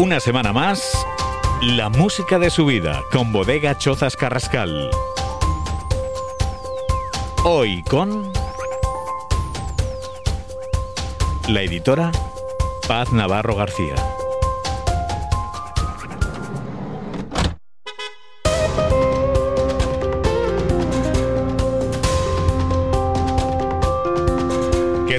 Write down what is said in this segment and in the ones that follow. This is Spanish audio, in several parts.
Una semana más, la música de su vida con Bodega Chozas Carrascal. Hoy con la editora Paz Navarro García.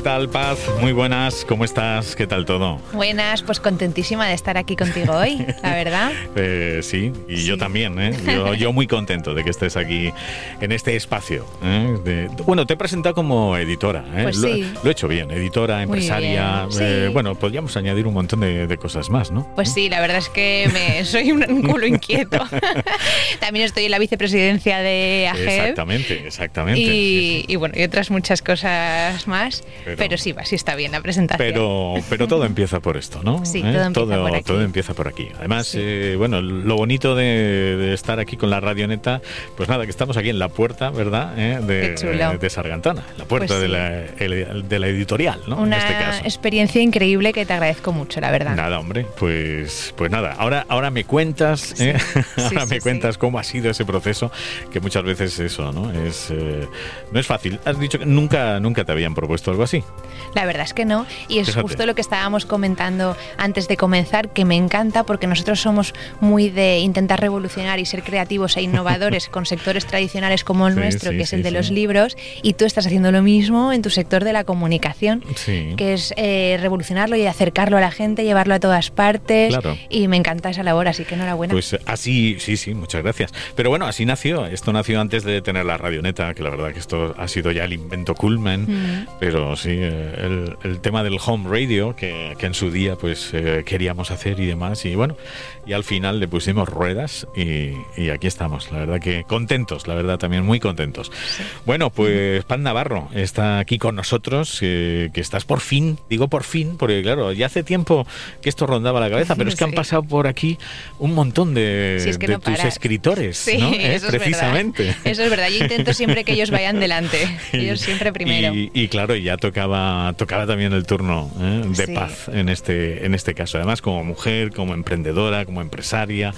¿Qué tal, Paz? Muy buenas, ¿cómo estás? ¿Qué tal todo? Buenas, pues contentísima de estar aquí contigo hoy, la verdad. Eh, sí, y yo también, ¿eh? Yo, muy contento de que estés aquí en este espacio. ¿eh? bueno, te he presentado como editora, ¿eh? Pues lo, sí. lo, he hecho bien, editora, empresaria. bien, sí. bueno, podríamos añadir un montón de, de, cosas más, ¿no? Pues sí, la verdad es que me, soy un, culo inquieto. también estoy en la vicepresidencia de AGEB. Exactamente, exactamente. Y bueno, y otras muchas cosas más. Pero, pero sí, sí está bien la presentación. Pero, pero todo empieza por esto, ¿no? Sí, todo, empieza, todo, por aquí. todo empieza por aquí. Además, sí. eh, bueno, lo bonito de, de, estar aquí con la radioneta, pues nada, que estamos aquí en la puerta, ¿verdad? Eh, de, de, Sargantana, la puerta pues sí. de, la, de, la, editorial, ¿no? Una en este caso. experiencia increíble que te agradezco mucho, la verdad. Nada, hombre, pues, pues nada. Ahora, ahora me cuentas, ¿eh? ahora me cuentas cómo ha sido ese proceso, que muchas veces eso, ¿no? Es, eh, no es fácil. Has dicho que nunca, nunca te habían propuesto algo así. La verdad es que no. Y es Fíjate. justo lo que estábamos comentando antes de comenzar, que me encanta porque nosotros somos muy de intentar revolucionar y ser creativos e innovadores con sectores tradicionales como el sí, nuestro, sí, que es sí, el de los libros, y tú estás haciendo lo mismo en tu sector de la comunicación, que es eh, revolucionarlo y acercarlo a la gente, llevarlo a todas partes. Claro. Y me encanta esa labor, así que enhorabuena. Pues así, sí, sí, muchas gracias. Pero bueno, así nació. Esto nació antes de tener la radioneta, que la verdad que esto ha sido ya el invento culmen, mm. pero sí, eh, el, el tema del home radio que, que en su día pues eh, queríamos hacer y demás. Y bueno y al final le pusimos ruedas y, y, aquí estamos. La verdad que contentos la verdad también muy contentos. Sí. bueno pues Pan Navarro está aquí con nosotros eh, que estás por fin digo por fin porque claro ya hace tiempo que esto rondaba la cabeza pero es que sí. han pasado por aquí un montón de, sí, es que de no tus escritores sí, ¿no? eso precisamente. Es eso es verdad. Yo intento siempre que ellos vayan delante. Ellos siempre primero. y, y claro ya tocaba tocaba también el turno ¿eh? de Sí. paz en este, en este caso. Además, como mujer, como emprendedora, como empresaria,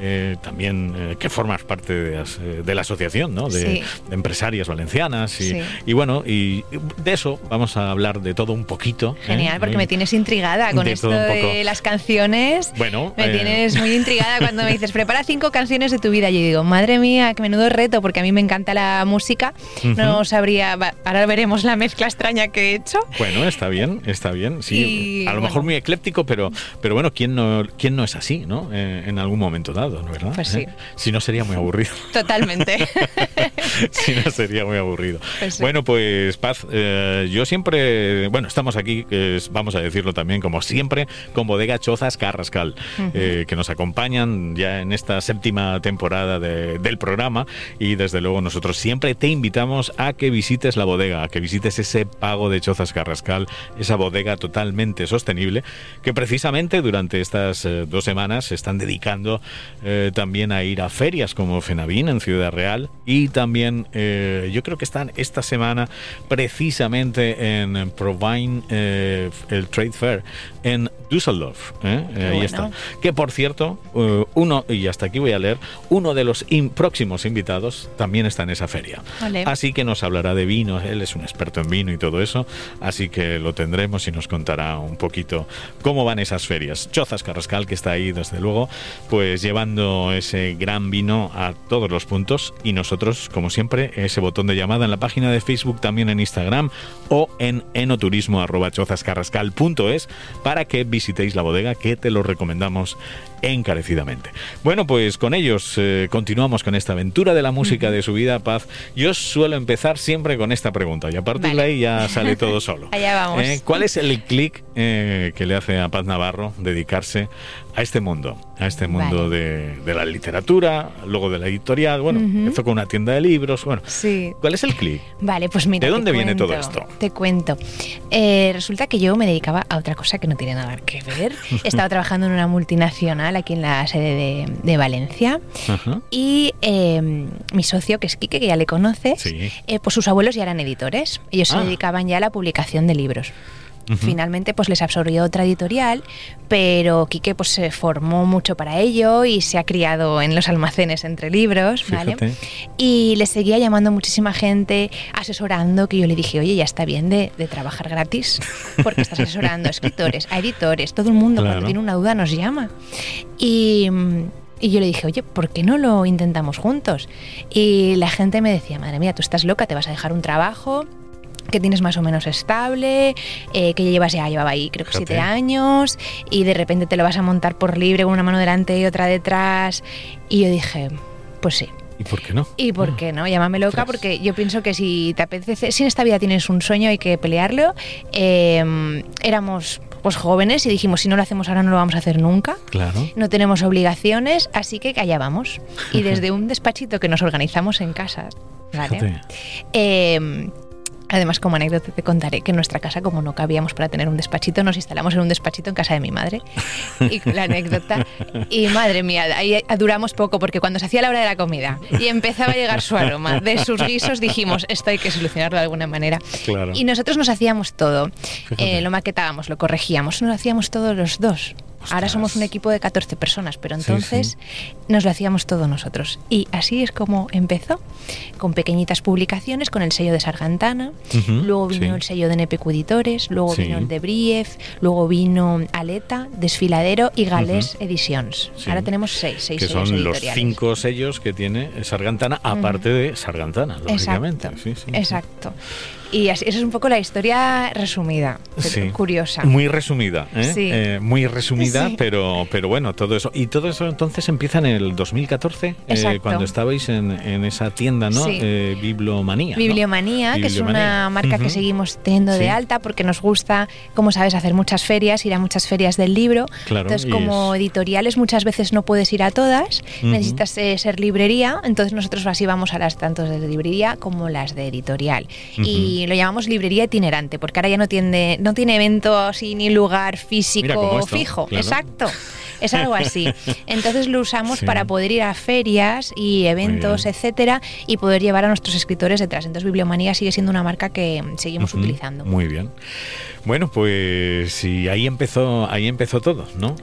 eh, también eh, que formas parte de, eh, de la asociación ¿no? de, Sí. de empresarias valencianas. Y, Sí. y bueno, y de eso vamos a hablar de todo un poquito. Genial, porque me tienes intrigada con de esto de las canciones. Bueno, me tienes muy intrigada cuando me dices, prepara cinco canciones de tu vida. Yo digo, madre mía, qué menudo reto, porque a mí me encanta la música. No sabría, ahora veremos la mezcla extraña que he hecho. Bueno, está bien, está bien. Sí, Y, a lo bueno. mejor muy ecléptico, pero, pero bueno, ¿quién no, quién no es así, ¿no? Eh, en algún momento dado, ¿no verdad? Pues sí. ¿Eh? Si no sería muy aburrido. Totalmente. si no sería muy aburrido. Pues sí. Bueno, pues Paz, eh, yo siempre, bueno, estamos aquí, vamos a decirlo también, como siempre, con Bodega Chozas Carrascal, que nos acompañan ya en esta séptima temporada de- del programa y desde luego nosotros siempre te invitamos a que visites la bodega, a que visites ese pago de Chozas Carrascal, esa bodega totalmente sostenible, que precisamente durante estas eh, dos semanas se están dedicando eh, también a ir a ferias como Fenavín en Ciudad Real y también eh, yo creo que están esta semana precisamente en Provine, eh, el Trade Fair en Düsseldorf. Ahí bueno. está. Que por cierto, uno, y hasta aquí voy a leer, uno de los in- próximos invitados también está en esa feria. Así que nos hablará de vino, él es un experto en vino y todo eso, así que lo tendremos y nos contará un poquito cómo van esas ferias. Chozas Carrascal, que está ahí desde luego, pues llevando ese gran vino a todos los puntos y nosotros, como siempre, ese botón de llamada en la página de Facebook, también en Instagram o en enoturismo.chozascarrascal.es para que visitéis la bodega que te lo recomendamos encarecidamente. Bueno, pues con ellos eh, continuamos con esta aventura de la música de su vida, Paz. Yo suelo empezar siempre con esta pregunta y a partir Vale. de ahí ya sale todo solo. Allá vamos. Eh, ¿Cuál es el clic eh, que le hace a Paz Navarro dedicarse a este mundo, a este mundo de, la literatura, luego de la editorial, bueno, empezó con una tienda de libros, bueno. Sí. ¿Cuál es el clic? Vale, pues mira. ¿De dónde viene todo esto? Te cuento. Eh, resulta que yo me dedicaba a otra cosa que no tiene nada que ver. Estaba trabajando en una multinacional aquí en la sede de, Valencia y em, mi socio, que es Quique, que ya le conoces, eh, pues sus abuelos ya eran editores. Ellos se ah. dedicaban ya a la publicación de libros. Finalmente pues les absorbió otra editorial, pero Quique pues se formó mucho para ello y se ha criado en los almacenes entre libros, ¿vale? Y le seguía llamando muchísima gente, asesorando, que yo le dije, oye, ya está bien de, trabajar gratis, porque estás asesorando a escritores, a editores, todo el mundo cuando tiene una duda nos llama. Y... Y yo le dije, oye, ¿por qué no lo intentamos juntos? Y la gente me decía, madre mía, tú estás loca, te vas a dejar un trabajo, que tienes más o menos estable, eh, que ya llevas ya llevaba ahí creo que siete años y de repente te lo vas a montar por libre con una mano delante y otra detrás y yo dije pues sí. ¿Y por qué no? ¿Y por qué no? Llámame loca porque yo pienso que si te apetece, si en esta vida tienes un sueño hay que pelearlo. Em, éramos pues jóvenes y dijimos si no lo hacemos ahora no lo vamos a hacer nunca. Claro. No tenemos obligaciones, así que allá vamos. Y desde un despachito que nos organizamos en casa, ¿vale? Además, como anécdota te contaré que en nuestra casa, como no cabíamos para tener un despachito, nos instalamos en un despachito en casa de mi madre. Y la anécdota. Y madre mía, ahí duramos poco porque cuando se hacía la hora de la comida y empezaba a llegar su aroma de sus guisos, dijimos, esto hay que solucionarlo de alguna manera. Y nosotros nos hacíamos todo. Eh, lo maquetábamos, lo corregíamos, nos lo hacíamos todos los dos. Ahora somos un equipo de 14 personas, pero entonces nos lo hacíamos todos nosotros. Y así es como empezó, con pequeñitas publicaciones, con el sello de Sargantana, luego vino el sello de Nepecu Editores, luego vino el de Brief, luego vino Aleta, Desfiladero y Galés Editions. Ahora tenemos seis, seis que son los cinco sellos que tiene Sargantana, aparte de Sargantana, lógicamente. Exacto. Exacto. Y así, esa es un poco la historia resumida, curiosa. Muy resumida, ¿eh? eh muy resumida, pero, pero bueno, todo eso. Y todo eso entonces empieza en el 2014, eh, cuando estabais en, en, esa tienda, ¿no? Eh, Bibliomanía. Bibliomanía, que es una marca que seguimos teniendo de alta porque nos gusta, como sabes, hacer muchas ferias, ir a muchas ferias del libro. entonces, como editoriales muchas veces no puedes ir a todas, necesitas ser librería, entonces nosotros así vamos a las tantos de librería como las de editorial. Y y lo llamamos librería itinerante, porque ahora ya no tiene, no tiene evento así ni lugar físico fijo. Exacto. Es algo así. Entonces lo usamos para poder ir a ferias y eventos, etcétera, y poder llevar a nuestros escritores detrás. Entonces Bibliomanía sigue siendo una marca que seguimos utilizando. Muy bien. Bueno, pues sí, ahí empezó, ahí empezó todo, ¿no?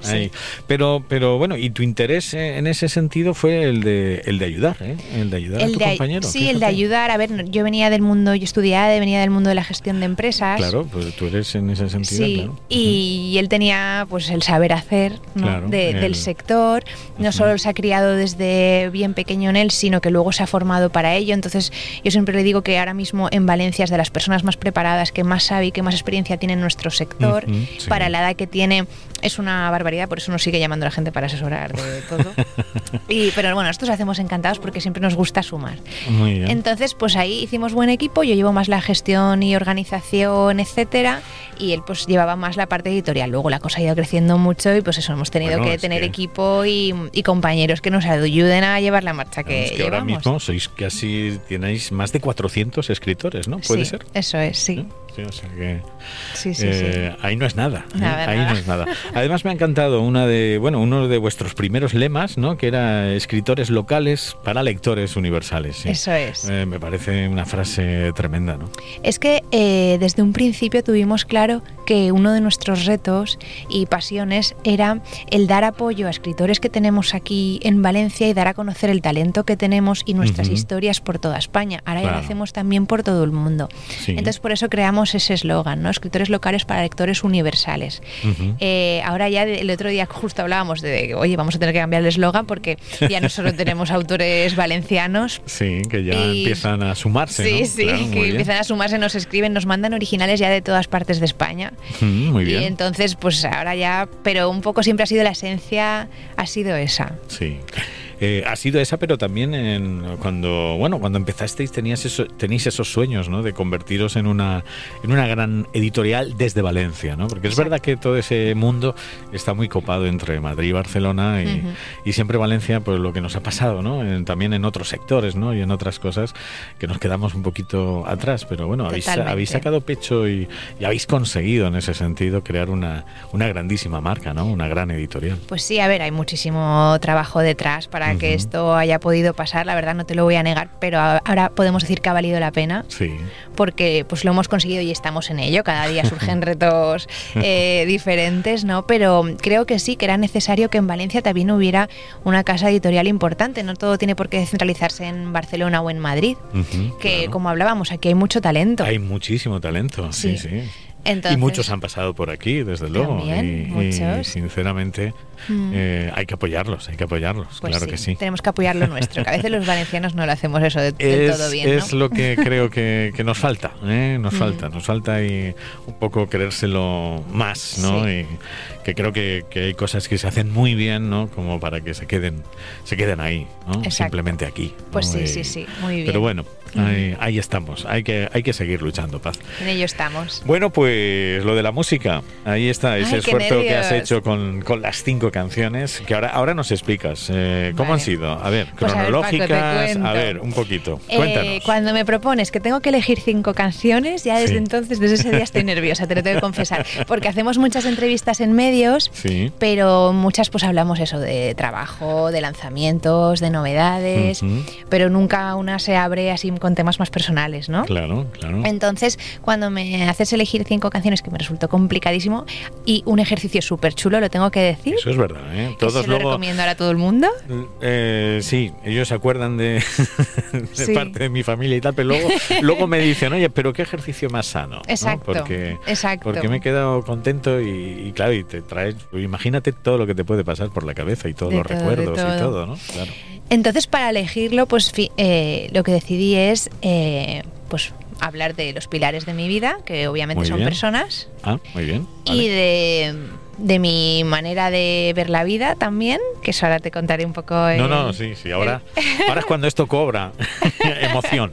Pero, pero bueno, y tu interés en ese sentido fue el de, el de ayudar, ¿eh? El de ayudar a tu compañero. Sí, el de ayudar. A ver, yo venía del mundo, yo estudiaba, venía del mundo de la gestión de empresas. Claro, pues tú eres en ese sentido. Sí, y, él tenía pues el saber hacer del sector. No solo se ha criado desde bien pequeño en él, sino que luego se ha formado para ello. Entonces, yo siempre le digo que ahora mismo en Valencia es de las personas más preparadas, que más sabe y que más experiencia tiene en nuestro sector. Para la edad que tiene es una barbaridad, por eso nos sigue llamando la gente para asesorar de todo. y, pero bueno, nosotros hacemos encantados porque siempre nos gusta sumar. Entonces, pues ahí hicimos buen equipo, yo llevo más la gestión y organización, etcétera, y él pues llevaba más la parte editorial. Luego la cosa ha ido creciendo mucho y pues eso, hemos tenido que tener equipo y, compañeros que nos ayuden a llevar la marcha que, que ahora mismo sois casi, tenéis más de 400 escritores, ¿no? ¿Puede ser? Eso es, sí. Sí, o sea que eh, ahí no es nada, ¿eh? ahí no es nada. Además me ha encantado una de, bueno, uno de vuestros primeros lemas, ¿no? Que era escritores locales para lectores universales. Eso es. Eh, me parece una frase tremenda, ¿no? Es que desde un principio tuvimos claro que uno de nuestros retos y pasiones era el dar apoyo a escritores que tenemos aquí en Valencia y dar a conocer el talento que tenemos y nuestras historias por toda España. Ahora ya lo hacemos también por todo el mundo. Entonces por eso creamos ese eslogan, ¿no? Escritores locales para lectores universales. Eh, ahora ya el otro día justo hablábamos de, oye, vamos a tener que cambiar el eslogan porque ya no solo tenemos autores valencianos. Sí, que ya empiezan a sumarse. Sí, sí, que empiezan a sumarse, nos escriben, nos mandan originales ya de todas partes de España. muy bien. Y entonces, pues ahora ya, pero un poco siempre ha sido la esencia, ha sido esa. Sí. Eh, ha sido esa, pero también en, cuando, bueno, cuando empezasteis tenías eso, tenéis esos sueños, ¿no? De convertiros en una, en una gran editorial desde Valencia, ¿no? Porque es verdad que todo ese mundo está muy copado entre Madrid y Barcelona y, siempre Valencia, pues lo que nos ha pasado, ¿no? también en otros sectores, ¿no? Y en otras cosas que nos quedamos un poquito atrás, pero bueno, habéis, habéis, sacado pecho y, habéis conseguido en ese sentido crear una, una grandísima marca, ¿no? Una gran editorial. Pues sí, a ver, hay muchísimo trabajo detrás para que esto haya podido pasar, la verdad no te lo voy a negar, pero ahora podemos decir que ha valido la pena. Sí. Porque pues lo hemos conseguido y estamos en ello, cada día surgen retos eh, diferentes, ¿no? Pero creo que sí, que era necesario que en Valencia también hubiera una casa editorial importante, no todo tiene por qué centralizarse en Barcelona o en Madrid, que como hablábamos, aquí hay mucho talento. Hay muchísimo talento, sí, sí y muchos han pasado por aquí, desde luego. y, sinceramente mm. eh, hay que apoyarlos, hay que apoyarlos, pues claro que sí. Tenemos que apoyar lo nuestro, que a veces los valencianos no lo hacemos eso de, todo bien. Es lo que creo que, nos falta, ¿eh? nos mm. falta, nos falta y un poco creérselo más, ¿no? Y que creo que, hay cosas que se hacen muy bien, ¿no? Como para que se queden, se queden ahí, ¿no? Simplemente aquí. Pues sí, sí, sí, muy bien. Pero bueno, Ahí, estamos, hay que, hay que seguir luchando, Paz. En ello estamos. Bueno, pues lo de la música, ahí está, ese esfuerzo que has hecho con, las cinco canciones, que ahora, ahora nos explicas. Eh, ¿Cómo han sido? A ver, pues cronológicas, a ver, un poquito. Eh, Cuéntanos. cuando me propones que tengo que elegir cinco canciones, ya desde entonces, desde ese día estoy nerviosa, te lo tengo que confesar, porque hacemos muchas entrevistas en medios, pero muchas pues hablamos eso de trabajo, de lanzamientos, de novedades, pero nunca una se abre así con temas más personales, ¿no? Claro, claro. Entonces, cuando me haces elegir cinco canciones que me resultó complicadísimo y un ejercicio súper chulo, lo tengo que decir. Eso es verdad, ¿eh? Todos lo recomiendo ahora a todo el mundo. Eh, sí, ellos se acuerdan de, parte de mi familia y tal, pero luego, luego me dicen, oye, pero qué ejercicio más sano. Exacto. Porque, exacto. porque me he quedado contento y, claro, y te traes, imagínate todo lo que te puede pasar por la cabeza y todos los recuerdos y todo, ¿no? Claro. Entonces, para elegirlo, pues eh, lo que decidí es eh, pues hablar de los pilares de mi vida, que obviamente son personas. Ah, muy bien. Y de de mi manera de ver la vida también, que eso ahora te contaré un poco. no, no, sí, sí, ahora, ahora es cuando esto cobra emoción.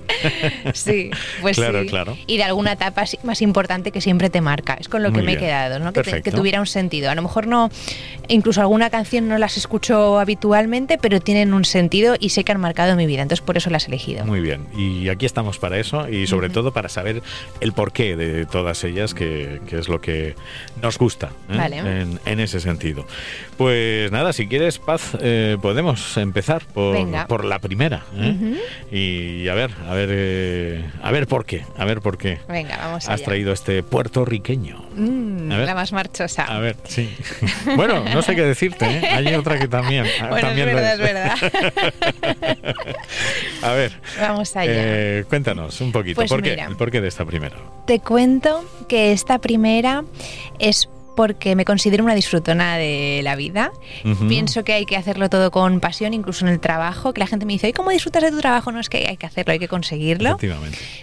sí, pues claro, claro. Y de alguna etapa más importante que siempre te marca. Es con lo que me he quedado, ¿no? Que, que, tuviera un sentido. A lo mejor no, incluso alguna canción no las escucho habitualmente, pero tienen un sentido y sé que han marcado mi vida. Entonces por eso las he elegido. Muy bien. Y aquí estamos para eso y sobre todo para saber el porqué de todas ellas, que, que es lo que nos gusta. ¿eh? Vale en, ese sentido. Pues nada, si quieres, Paz, eh, podemos empezar por, por la primera. ¿eh? Y a ver, a ver, eh, a ver por qué, a ver por qué. Venga, vamos Has traído este puertorriqueño. Mm, la más marchosa. A ver, sí. bueno, no sé qué decirte, hay otra que también. Bueno, también es verdad, es. verdad. a ver. Vamos allá. cuéntanos un poquito, pues ¿por qué? ¿El porqué de esta primera? Te cuento que esta primera es porque me considero una disfrutona de la vida. Pienso que hay que hacerlo todo con pasión, incluso en el trabajo, que la gente me dice, ¿y cómo disfrutas de tu trabajo? No es que hay que hacerlo, hay que conseguirlo.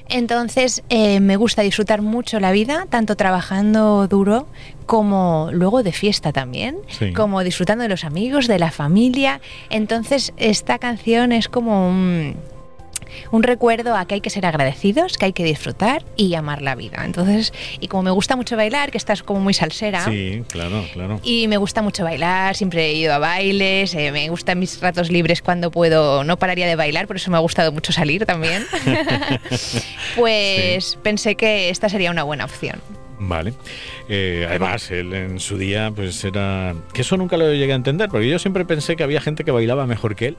Entonces, eh, me gusta disfrutar mucho la vida, tanto trabajando duro como luego de fiesta también, como disfrutando de los amigos, de la familia. Entonces, esta canción es como un un recuerdo a que hay que ser agradecidos, que hay que disfrutar y amar la vida. Entonces, y como me gusta mucho bailar, que estás como muy salsera. Sí, claro, claro. Y me gusta mucho bailar, siempre he ido a bailes, eh, me gustan mis ratos libres cuando puedo, no pararía de bailar, por eso me ha gustado mucho salir también. pues pensé que esta sería una buena opción. Vale. Eh, además, él en su día, pues era. Que eso nunca lo llegué a entender, porque yo siempre pensé que había gente que bailaba mejor que él,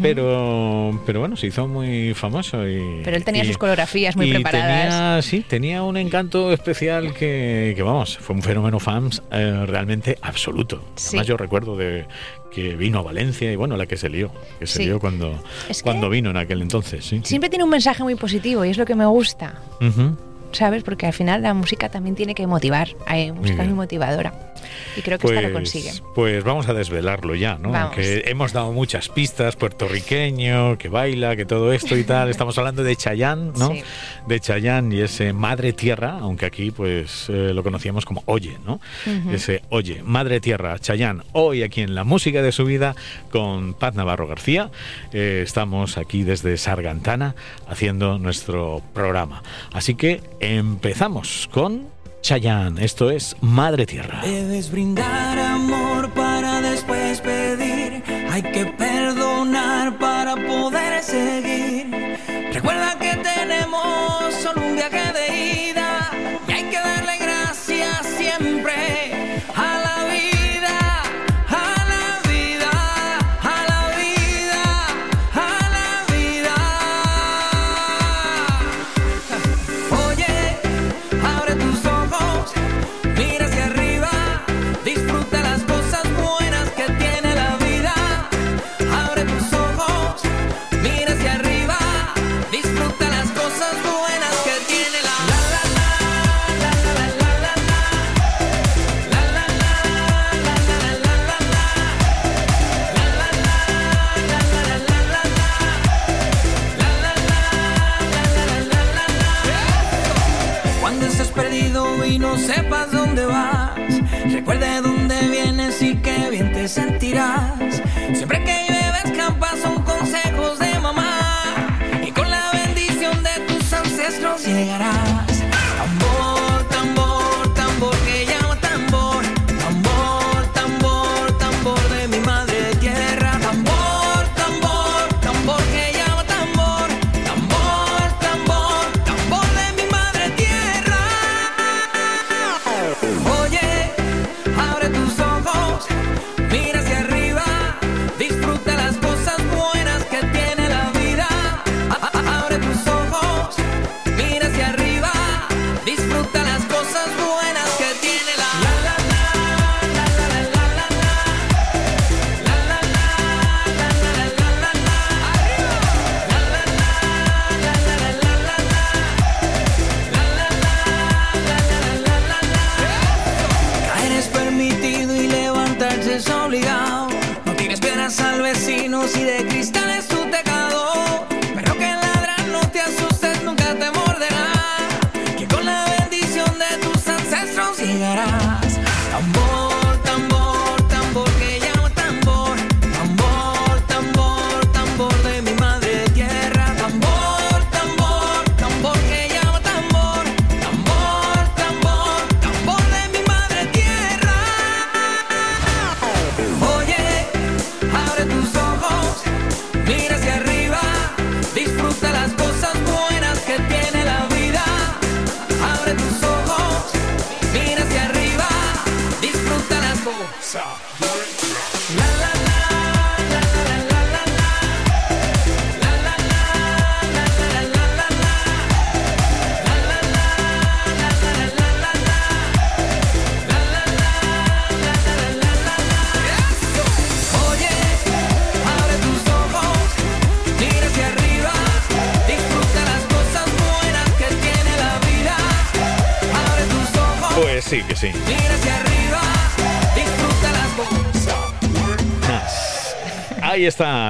pero, pero bueno, se hizo muy famoso. Y, pero él tenía sus coreografías muy preparadas. Tenía, sí, tenía un encanto especial que, que vamos, fue un fenómeno fans eh, realmente absoluto. Además, yo recuerdo de que vino a Valencia y bueno, la que se lió, que se lió cuando, cuando vino en aquel entonces. Siempre tiene un mensaje muy positivo y es lo que me gusta. ¿Sabes? Porque al final la música también tiene que motivar, hay música muy, motivadora. Y creo que esta lo pues, consigue. Pues vamos a desvelarlo ya, ¿no? Que hemos dado muchas pistas, puertorriqueño, que baila, que todo esto y tal. Estamos hablando de Chayán, ¿no? De Chayán y ese Madre Tierra, aunque aquí pues eh, lo conocíamos como Oye, ¿no? Ese Oye, Madre Tierra, Chayán, hoy aquí en la música de su vida con Paz Navarro García. Eh, estamos aquí desde Sargantana haciendo nuestro programa. Así que empezamos con Chayanne. Esto es Madre Tierra. Siempre que llueve escampas son consejos de mamá. Y con la bendición de tus ancestros llegarás.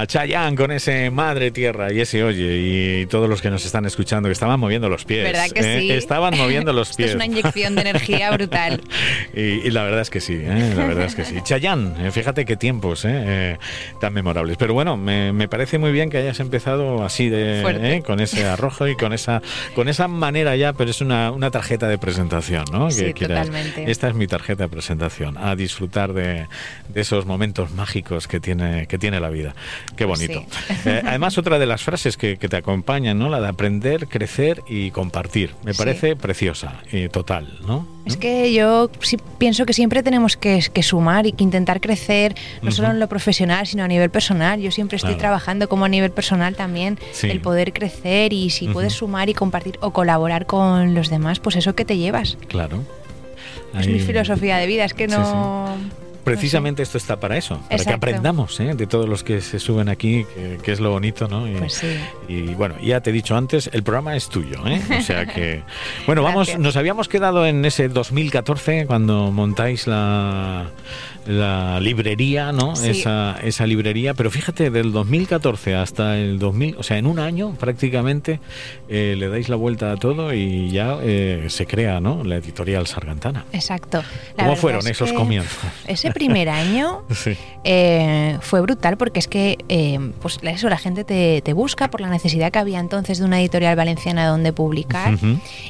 Está Chayanne con ese Madre Tierra y ese Oye y todos los que nos están escuchando que estaban moviendo los pies. ¿Verdad que ¿eh? sí? Estaban moviendo los pies. es una inyección de energía brutal. y, la verdad es que sí, ¿eh? la verdad es que sí. Chayanne, eh, fíjate qué tiempos tan memorables. Pero bueno, me, parece muy bien que hayas empezado así de con ese arrojo y con esa con esa manera ya, pero es una, una tarjeta de presentación, ¿no? Sí, totalmente. Esta es mi tarjeta de presentación, a disfrutar de, de esos momentos mágicos que tiene que tiene la vida. Qué bonito. Eh, además, otra de las frases que, te acompañan, ¿no? La de aprender, crecer y compartir. Me parece preciosa y total, ¿no? Es que yo sí pienso que siempre tenemos que, sumar y que intentar crecer, no solo en lo profesional, sino a nivel personal. Yo siempre estoy trabajando como a nivel personal también, el poder crecer y si puedes sumar y compartir o colaborar con los demás, pues eso que te llevas. Claro. Es mi filosofía de vida, es que no... precisamente esto está para eso, para que aprendamos ¿eh? de todos los que se suben aquí, que, es lo bonito, ¿no? Y, pues sí. y, bueno, ya te he dicho antes, el programa es tuyo, ¿eh? O sea que, bueno, vamos, nos habíamos quedado en ese 2014 cuando montáis la la librería, ¿no? Esa, esa librería, pero fíjate, del 2014 hasta el 2000, o sea, en un año prácticamente eh, le dais la vuelta a todo y ya eh, se crea, ¿no? La editorial Sargantana. Exacto. ¿Cómo fueron esos comienzos? Ese primer año eh, fue brutal porque es que, pues eso, la gente te, te, busca por la necesidad que había entonces de una editorial valenciana donde publicar.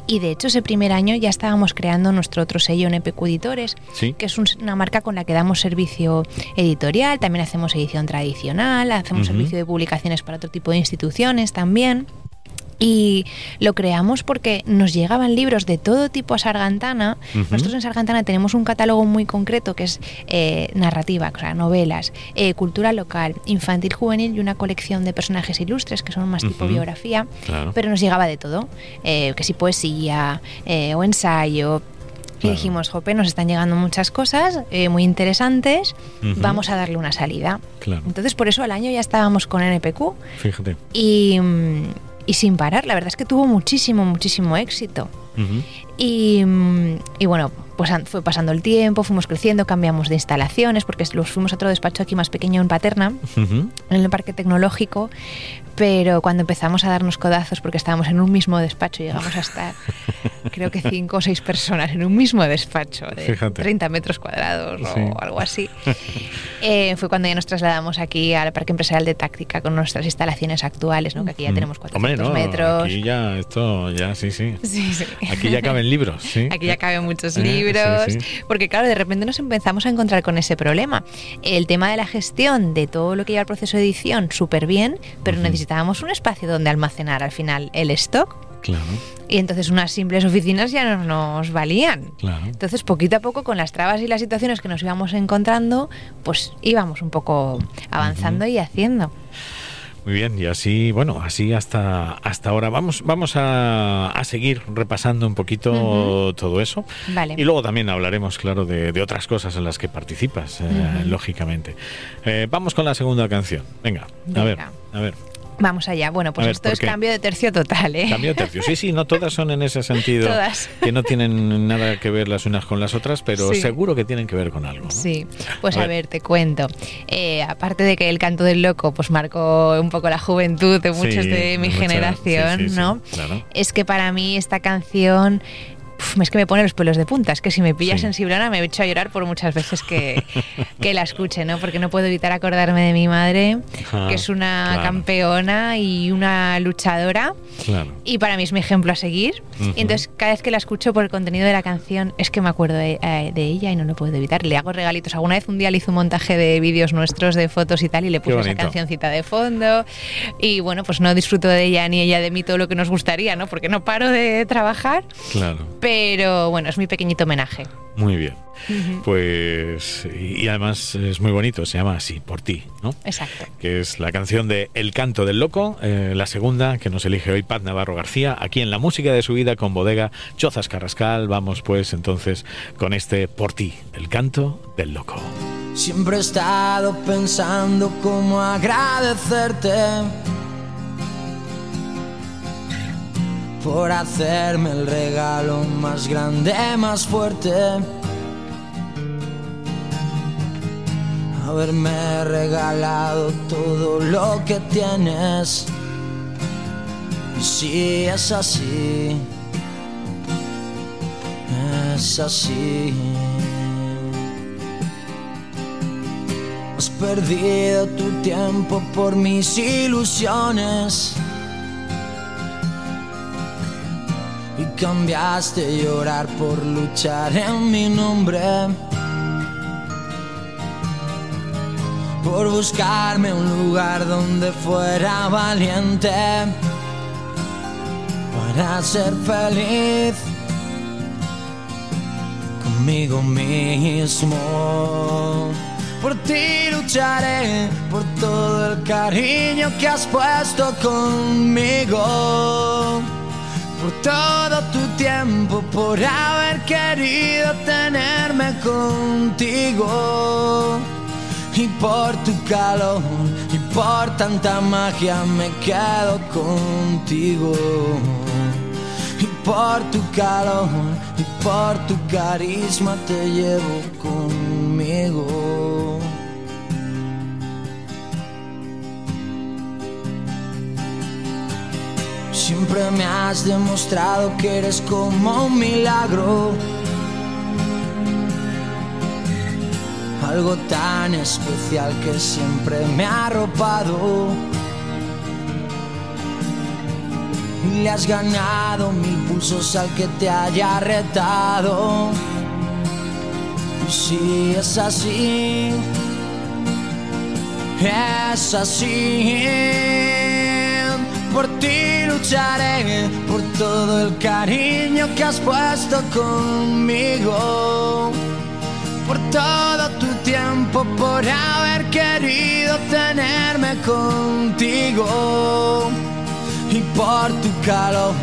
Y de hecho ese primer año ya estábamos creando nuestro otro sello en EPQ Editores, que es una marca con la que damos servicio editorial, también hacemos edición tradicional, hacemos servicio de publicaciones para otro tipo de instituciones también. Y lo creamos porque nos llegaban libros de todo tipo a Sargantana. Nosotros en Sargantana tenemos un catálogo muy concreto que es eh, narrativa, o sea, novelas, eh, cultura local, infantil, juvenil y una colección de personajes ilustres que son más tipo biografía. Pero nos llegaba de todo, eh, que si poesía o ensayo, y dijimos, Jope, nos están llegando muchas cosas eh, muy interesantes, vamos a darle una salida. Entonces, por eso al año ya estábamos con NPQ. Fíjate. Y, y sin parar, la verdad es que tuvo muchísimo, muchísimo éxito. y, y, bueno, pues fue pasando el tiempo, fuimos creciendo, cambiamos de instalaciones, porque los fuimos a otro despacho aquí más pequeño en Paterna, en el Parque Tecnológico, pero cuando empezamos a darnos codazos porque estábamos en un mismo despacho, llegamos a estar creo que cinco o seis personas en un mismo despacho de 30 metros cuadrados o algo así, eh, fue cuando ya nos trasladamos aquí al Parque Empresarial de Táctica con nuestras instalaciones actuales, ¿no? que aquí ya tenemos 400 metros. Aquí ya, esto, ya, sí, sí. Aquí ya caben libros, sí. Aquí ya caben muchos libros libros, porque claro, de repente nos empezamos a encontrar con ese problema. El tema de la gestión de todo lo que lleva el proceso de edición, súper bien, pero necesitábamos un espacio donde almacenar al final el stock. Claro. Y entonces unas simples oficinas ya no nos valían. Claro. Entonces, poquito a poco, con las trabas y las situaciones que nos íbamos encontrando, pues íbamos un poco avanzando y haciendo. Muy bien, y así, bueno, así hasta, hasta ahora. Vamos, vamos a, seguir repasando un poquito todo eso. Vale. Y luego también hablaremos, claro, de, otras cosas en las que participas, eh, lógicamente. Eh, vamos con la segunda canción. Venga, a ver, a ver. Vamos allá. Bueno, pues esto es cambio de tercio total, ¿eh? Cambio de tercio. Sí, sí, no todas son en ese sentido. todas. Que no tienen nada que ver las unas con las otras, pero seguro que tienen que ver con algo. Sí. Pues a ver. te cuento. Eh, aparte de que el canto del loco pues marcó un poco la juventud de muchos de mi generación, ¿no? Es que para mí esta canción es que me pone los pelos de punta. Es que si me pillas sí. sensiblona me he hecho a llorar por muchas veces que, que, la escuche, ¿no? Porque no puedo evitar acordarme de mi madre, que es una campeona y una luchadora. Y para mí es mi ejemplo a seguir. Y entonces cada vez que la escucho por el contenido de la canción es que me acuerdo de, eh, ella y no lo puedo evitar. Le hago regalitos. Alguna vez un día le hice un montaje de vídeos nuestros de fotos y tal y le puse esa cancioncita de fondo. Y bueno, pues no disfruto de ella ni ella de mí todo lo que nos gustaría, ¿no? Porque no paro de trabajar. Claro pero bueno, es mi pequeñito homenaje. Muy bien. Pues, y además es muy bonito, se llama así, Por ti, ¿no? Exacto. Que es la canción de El canto del loco, eh, la segunda que nos elige hoy Paz Navarro García, aquí en la música de su vida con bodega Chozas Carrascal. Vamos pues entonces con este Por ti, El canto del loco. Siempre he estado pensando cómo agradecerte por hacerme el regalo más grande, más fuerte. Haberme regalado todo lo que tienes. Y si es así, es así. Has perdido tu tiempo por mis ilusiones. Cambiaste llorar por luchar en mi nombre. Por buscarme un lugar donde fuera valiente para ser feliz conmigo mismo. Por ti lucharé, por todo el cariño que has puesto conmigo por todo tu tiempo, por haber querido tenerme contigo. Y por tu calor y por tanta magia me quedo contigo. Y por tu calor y por tu carisma te llevo conmigo. Siempre me has demostrado que eres como un milagro. Algo tan especial que siempre me ha arropado. Y le has ganado mil pulsos al que te haya retado. Y si es así, es así. Por ti lucharé, por todo el cariño que has puesto conmigo. Por todo tu tiempo, por haber querido tenerme contigo. Y por tu calor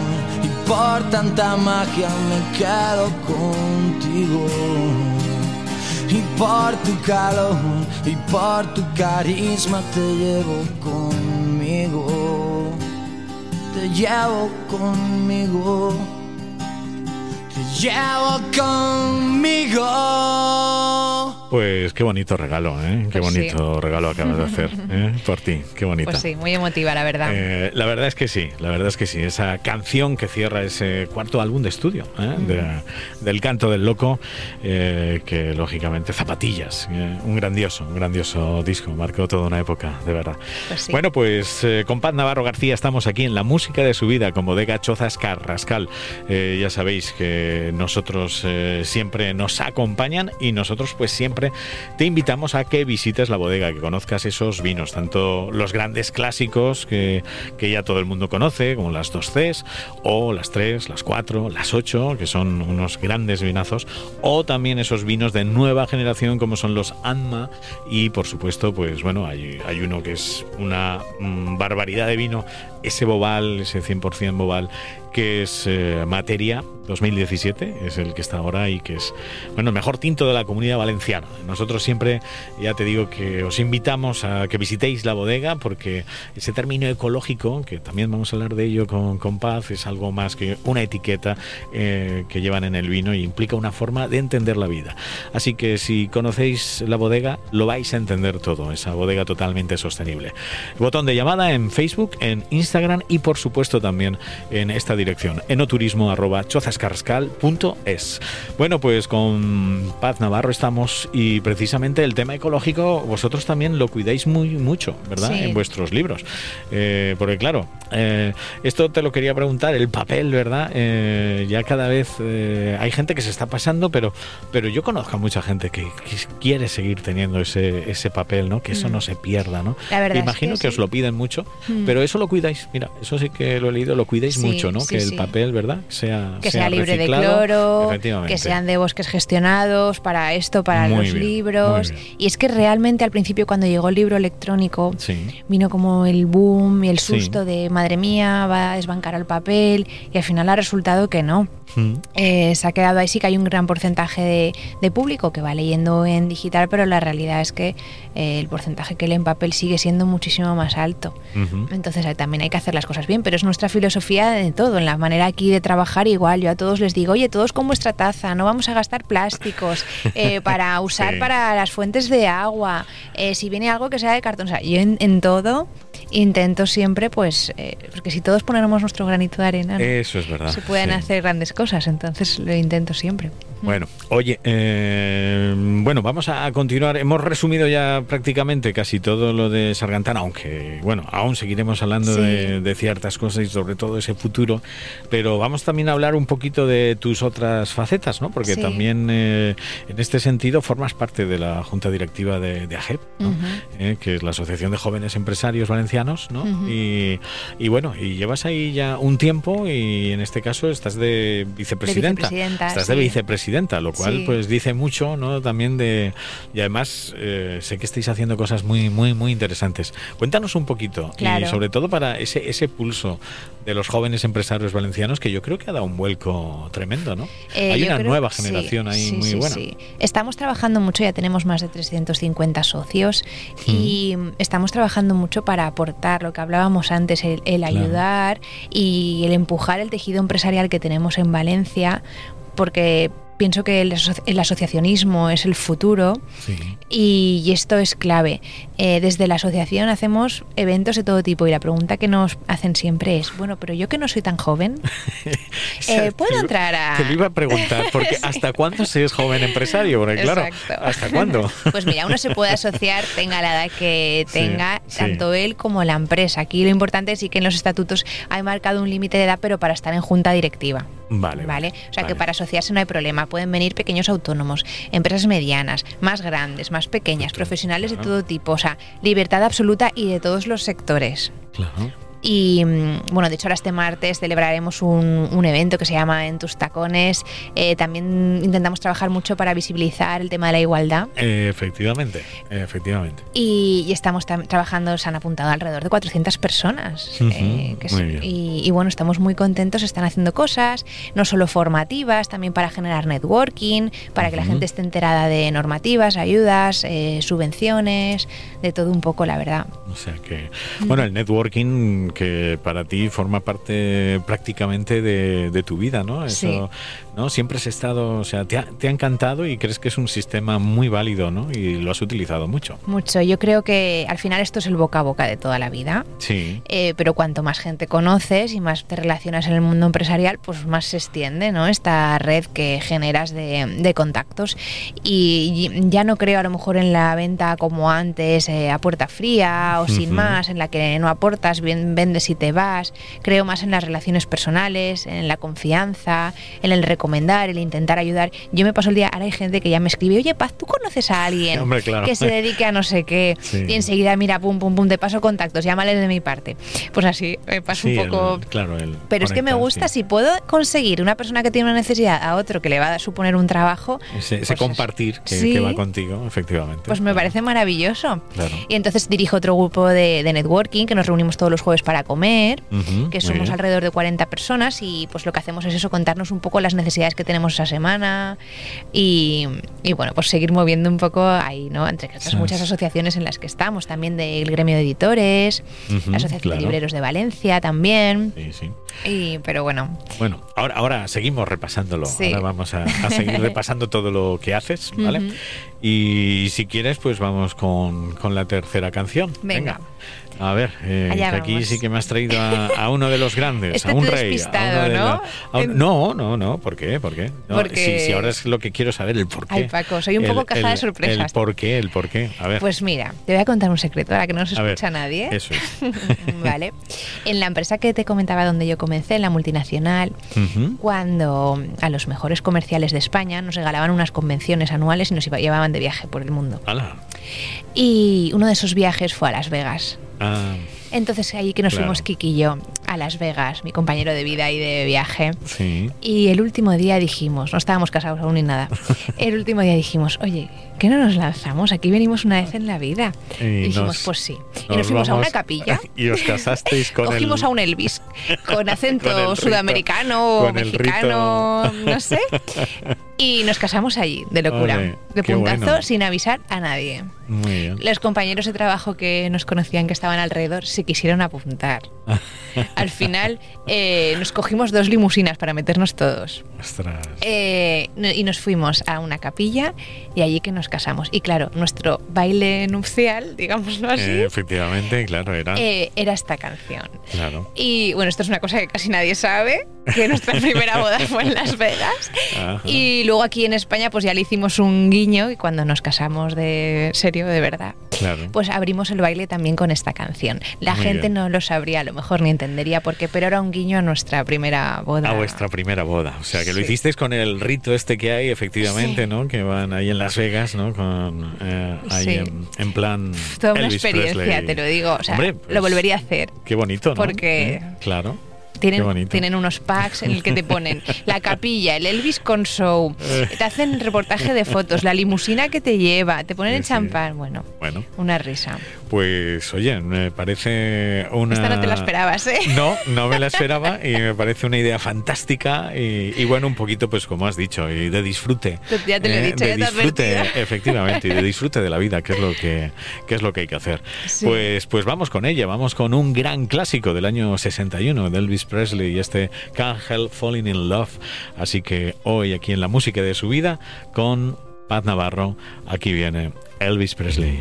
y por tanta magia me quedo contigo. Y por tu calor y por tu carisma te llevo conmigo. Te llevo conmigo. Te llevo conmigo. Pues qué bonito regalo, ¿eh? Qué Pues sí. bonito regalo acabas de hacer ¿eh? por ti. Qué bonito. Pues sí, muy emotiva, la verdad. Eh, la verdad es que sí, la verdad es que sí. Esa canción que cierra ese cuarto álbum de estudio ¿eh? de- del canto del loco, eh, que lógicamente zapatillas, eh, un grandioso, un grandioso disco, marcó toda una época, de verdad. Pues sí. Bueno, pues eh, con Paz Navarro García estamos aquí en la música de su vida con Bodega Chozas Carrascal. Ya sabéis que nosotros siempre nos acompañan y nosotros pues siempre te invitamos a que visites la bodega, que conozcas esos vinos, tanto los grandes clásicos que, que ya todo el mundo conoce, como las dos Cs, o las 3, las 4, las 8, que son unos grandes vinazos, o también esos vinos de nueva generación como son los Anma y por supuesto pues bueno, hay, hay uno que es una mm, barbaridad de vino, ese Bobal, ese 100% Bobal, que es eh, Materia 2017, es el que está ahora y que es bueno el mejor tinto de la comunidad valenciana. Nosotros siempre, ya te digo que os invitamos a que visitéis la bodega porque ese término ecológico, que también vamos a hablar de ello con, con Paz, es algo más que una etiqueta eh, que llevan en el vino y implica una forma de entender la vida. Así que si conocéis la bodega, lo vais a entender todo, esa bodega totalmente sostenible. Botón de llamada en Facebook, en Instagram y por supuesto también en esta dirección, enoturismo.chozascarrascal.es. Bueno, pues con Paz Navarro estamos y precisamente el tema ecológico vosotros también lo cuidáis muy mucho, ¿verdad? Sí. En vuestros libros. Eh, porque claro, eh, esto te lo quería preguntar, el papel, ¿verdad? Eh, ya cada vez eh, hay gente que se está pasando, pero, pero yo conozco a mucha gente que, que quiere seguir teniendo ese, ese papel, ¿no? Que eso Mm. no se pierda, ¿no? La verdad es Imagino que os lo piden mucho, Mm. pero eso lo cuidáis. Mira, eso sí que lo he leído, lo cuidáis Sí, mucho, ¿no? sí, que el sí. papel, ¿verdad? Sea, que sea, libre de cloro, que sean de bosques gestionados para esto, para Muy los bien, libros. Y es que realmente al principio cuando llegó el libro electrónico vino como el boom y el susto de madre mía, va a desbancar el papel y al final ha resultado que no. Mm. Eh, se ha quedado ahí, sí que hay un gran porcentaje de, de público que va leyendo en digital, pero la realidad es que eh, el porcentaje que lee en papel sigue siendo muchísimo más alto. Ujú. Entonces eh, también hay que hacer las cosas bien, pero es nuestra filosofía de todo, en la manera aquí de trabajar igual. Yo a todos les digo, oye, todos con vuestra taza, no vamos a gastar plásticos eh, para usar Sí. para las fuentes de agua, eh, si viene algo que sea de cartón. O sea, yo en, en todo intento siempre, pues, eh, porque si todos ponemos nuestro granito de arena, ¿no? Eso es verdad. se pueden sí. hacer grandes cosas, entonces lo intento siempre. Bueno, oye, eh, bueno, vamos a continuar. Hemos resumido ya prácticamente casi todo lo de Sargantana, aunque, bueno, aún seguiremos hablando Sí. de, de ciertas cosas y sobre todo ese futuro, pero vamos también a hablar un poquito de tus otras facetas, ¿no? Porque Sí. también eh, en este sentido formas parte de la junta directiva de, de AGEP. Eh, que es la Asociación de Jóvenes Empresarios Valencianos, ¿no? Y, y bueno, y llevas ahí ya un tiempo y en este caso estás de vicepresidenta. vicepresidenta, estás de vicepresidenta presidenta, lo cual pues dice mucho, ¿no? También de y además eh, sé que estáis haciendo cosas muy muy muy interesantes. Cuéntanos un poquito y sobre todo para ese ese pulso de los jóvenes empresarios valencianos que yo creo que ha dado un vuelco tremendo, ¿no? Eh, Hay una nueva generación ahí muy buena. Estamos trabajando mucho, ya tenemos más de 350 socios y estamos trabajando mucho para aportar lo que hablábamos antes, el, ayudar y el empujar el tejido empresarial que tenemos en Valencia porque pienso que el, asociacionismo es el futuro y, esto es clave. Eh, desde la asociación hacemos eventos de todo tipo y la pregunta que nos hacen siempre es, bueno, pero yo que no soy tan joven, eh, ¿puedo entrar a...? Te lo iba a preguntar, porque ¿hasta cuándo se es joven empresario? Porque claro, ¿hasta cuándo? Pues mira, uno se puede asociar, tenga la edad que tenga, tanto él como la empresa. Aquí lo importante es que en los estatutos hay marcado un límite de edad, pero para estar en junta directiva. Vale. ¿Vale? O sea que para asociarse no hay problema. Pueden venir pequeños autónomos, empresas medianas, más grandes, más pequeñas, profesionales de todo tipo. O sea, libertad absoluta y de todos los sectores. Claro. Y mm, bueno, de hecho ahora este martes celebraremos un, evento que se llama En tus tacones. Eh, también intentamos trabajar mucho para visibilizar el tema de la igualdad. efectivamente, efectivamente. Y, estamos trabajando, se han apuntado alrededor de 400 personas. Eh, y, bueno, estamos muy contentos, están haciendo cosas, no solo formativas, también para generar networking, para que la gente esté enterada de normativas, ayudas, eh, subvenciones, de todo un poco, la verdad. O sea que, bueno, el networking que para ti forma parte prácticamente de, tu vida, ¿no? Eso, ¿no? Siempre has estado, o sea, te ha, encantado y crees que es un sistema muy válido, ¿no? Y lo has utilizado mucho. Mucho. Yo creo que al final esto es el boca a boca de toda la vida. Sí. Eh, pero cuanto más gente conoces y más te relacionas en el mundo empresarial, pues más se extiende, ¿no? Esta red que generas de, contactos. Y ya no creo a lo mejor en la venta como antes, eh, a puerta fría o sin más, en la que no aportas, bien vendes y te vas. Creo más en las relaciones personales, en la confianza, en el recomendar, el intentar ayudar. Yo me paso el día, ahora hay gente que ya me escribe, oye Paz, ¿tú conoces a alguien que se dedique a no sé qué? Y enseguida, mira, pum, pum, pum, te paso contactos, llámales de mi parte. Pues así, me paso un poco... claro, Pero es que me gusta, si puedo conseguir una persona que tiene una necesidad a otro que le va a suponer un trabajo... Ese, pues compartir que, va contigo, efectivamente. Pues me parece maravilloso. Y entonces dirijo otro grupo de, de networking que nos reunimos todos los jueves para para comer, que somos alrededor de 40 personas y pues lo que hacemos es eso, contarnos un poco las necesidades que tenemos esa semana y, bueno, pues seguir moviendo un poco ahí, ¿no? Entre estas muchas asociaciones en las que estamos, también del gremio de editores, la Asociación de Libreros de Valencia también. Sí, sí. Y, pero bueno. Bueno, ahora, ahora seguimos repasándolo. Ahora vamos a, seguir repasando todo lo que haces, ¿vale? Y si quieres, pues vamos con, con la tercera canción. Venga. A ver, eh, aquí sí que me has traído a, uno de los grandes, este a un rey. ¿no? no, no, no, ¿por qué? ¿Por qué? Si, ahora es lo que quiero saber, el por qué. Ay, Paco, soy un poco caja de sorpresas. El por qué, el por qué. A ver. Pues mira, te voy a contar un secreto, ahora que no se escucha nadie. Eso es. vale. En la empresa que te comentaba donde yo comencé, en la multinacional, cuando a los mejores comerciales de España nos regalaban unas convenciones anuales y nos llevaban de viaje por el mundo. Y uno de esos viajes fue a Las Vegas. Ah. Entonces ahí que nos fuimos Kiki y yo a Las Vegas, mi compañero de vida y de viaje. Sí. Y el último día dijimos, no estábamos casados aún ni nada, el último día dijimos, oye, ¿qué no nos lanzamos? Aquí venimos una vez en la vida. Y, dijimos, pues sí. Y nos, fuimos a una capilla. Y os casasteis con Cogimos a un Elvis, con acento sudamericano o mexicano, no sé. Y nos casamos allí, de locura, de puntazo, sin avisar a nadie. Muy bien. Los compañeros de trabajo que nos conocían que estaban alrededor se quisieron apuntar. Al final eh, nos cogimos dos limusinas para meternos todos. Eh, y nos fuimos a una capilla y allí que nos casamos. Y claro, nuestro baile nupcial, digámoslo así. Eh, efectivamente, claro, era. era esta canción. Claro. Y bueno, esto es una cosa que casi nadie sabe, que nuestra primera boda fue en Las Vegas. Y luego aquí en España pues ya le hicimos un guiño y cuando nos casamos de serio, de verdad, pues abrimos el baile también con esta canción. La gente no lo sabría, a lo mejor ni entendería por qué, pero era un guiño a nuestra primera boda. A vuestra primera boda. O sea, que lo hicisteis con el rito este que hay, efectivamente, ¿no? Que van ahí en Las Vegas, ¿no? Con, eh, ahí en, plan... Toda una experiencia, te lo digo. O sea, lo volvería a hacer. Qué bonito, ¿no? Porque... Claro. Tienen, tienen unos packs en el que te ponen la capilla, el Elvis con show, eh. te hacen reportaje de fotos, la limusina que te lleva, te ponen el champán. Bueno, bueno, una risa. Pues oye, me parece una... Esta no te la esperabas, ¿eh? No, no me la esperaba y me parece una idea fantástica y, bueno, un poquito pues como has dicho, y de disfrute. Ya te lo he eh, dicho, de disfrute, efectivamente, y de disfrute de la vida, que es lo que, es lo que hay que hacer. Pues, pues vamos con ella, vamos con un gran clásico del año 61 de Elvis Presley y este Can't Help Falling in Love. Así que hoy aquí en la música de su vida con Pat Navarro, aquí viene Elvis Presley.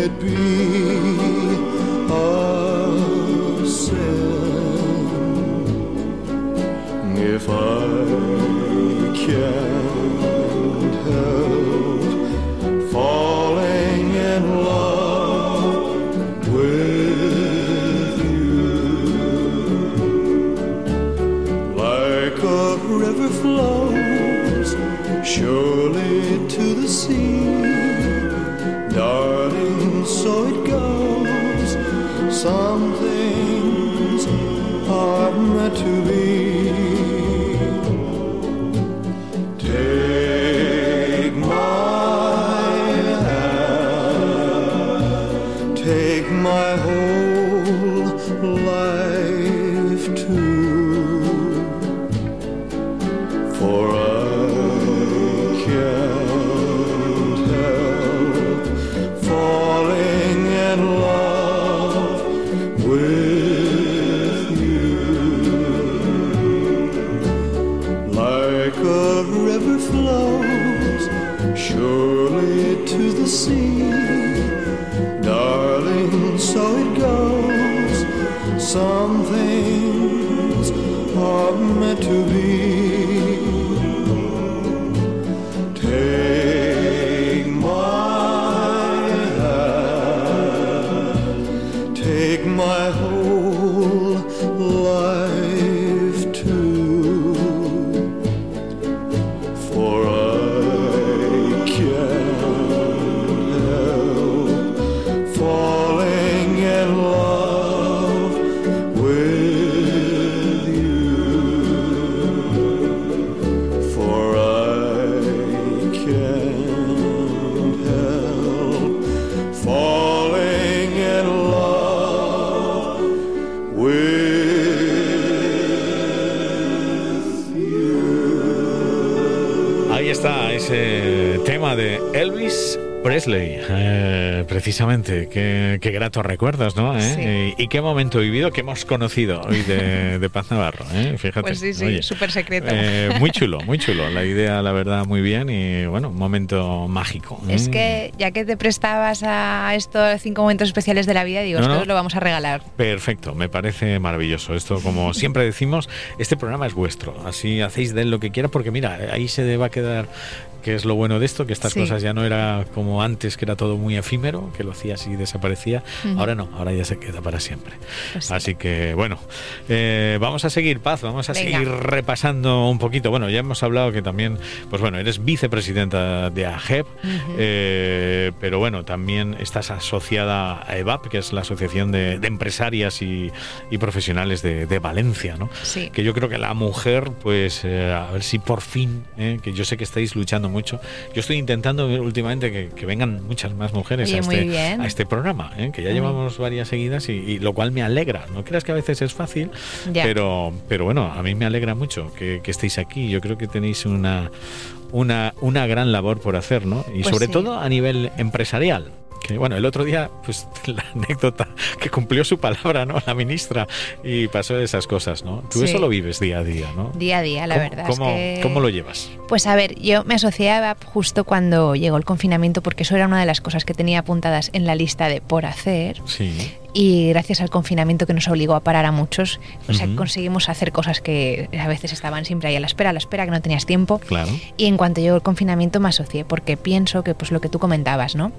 it be a sin. If I can't Some está ese tema de Elvis. Presley, eh, precisamente, qué, qué gratos recuerdos, ¿no? ¿Eh? Y, qué momento vivido que hemos conocido hoy de, Paz Navarro, ¿eh? Fíjate. Pues sí, sí, súper secreto. muy chulo, muy chulo. La idea, la verdad, muy bien y bueno, un momento mágico. Es que ya que te prestabas a estos cinco momentos especiales de la vida, digo, esto lo vamos a regalar. Perfecto, me parece maravilloso. Esto, como siempre decimos, este programa es vuestro. Así hacéis de él lo que quiera porque mira, ahí se va a quedar que es lo bueno de esto, que estas cosas ya no era como antes, que era todo muy efímero, que lo hacías y desaparecía. Ahora no, ahora ya se queda para siempre. Pues Así que bueno, eh, vamos a seguir, Paz, vamos a seguir repasando un poquito. Bueno, ya hemos hablado que también, pues bueno, eres vicepresidenta de AGEP, eh, pero bueno, también estás asociada a EVAP, que es la Asociación de, Empresarias y, Profesionales de, Valencia, ¿no? Sí. Que yo creo que la mujer, pues eh, a ver si por fin, que yo sé que estáis luchando mucho. Yo estoy intentando últimamente que, vengan muchas más mujeres a, este, a, este, programa, ¿eh? que ya llevamos varias seguidas y, lo cual me alegra. No creas que a veces es fácil, pero, pero bueno, a mí me alegra mucho que, estéis aquí. Yo creo que tenéis una, una, una gran labor por hacer, ¿no? Y pues sobre todo a nivel empresarial que, bueno, el otro día, pues la anécdota que cumplió su palabra, ¿no? La ministra y pasó esas cosas, ¿no? Tú eso lo vives día a día, ¿no? Día a día, la verdad. ¿cómo, ¿Cómo lo llevas? Pues a ver, yo me asocié a justo cuando llegó el confinamiento porque eso era una de las cosas que tenía apuntadas en la lista de por hacer. Sí y gracias al confinamiento que nos obligó a parar a muchos, o sea, conseguimos hacer cosas que a veces estaban siempre ahí a la espera, a la espera, que no tenías tiempo. Claro. Y en cuanto llegó el confinamiento me asocié, porque pienso que, pues lo que tú comentabas, ¿no?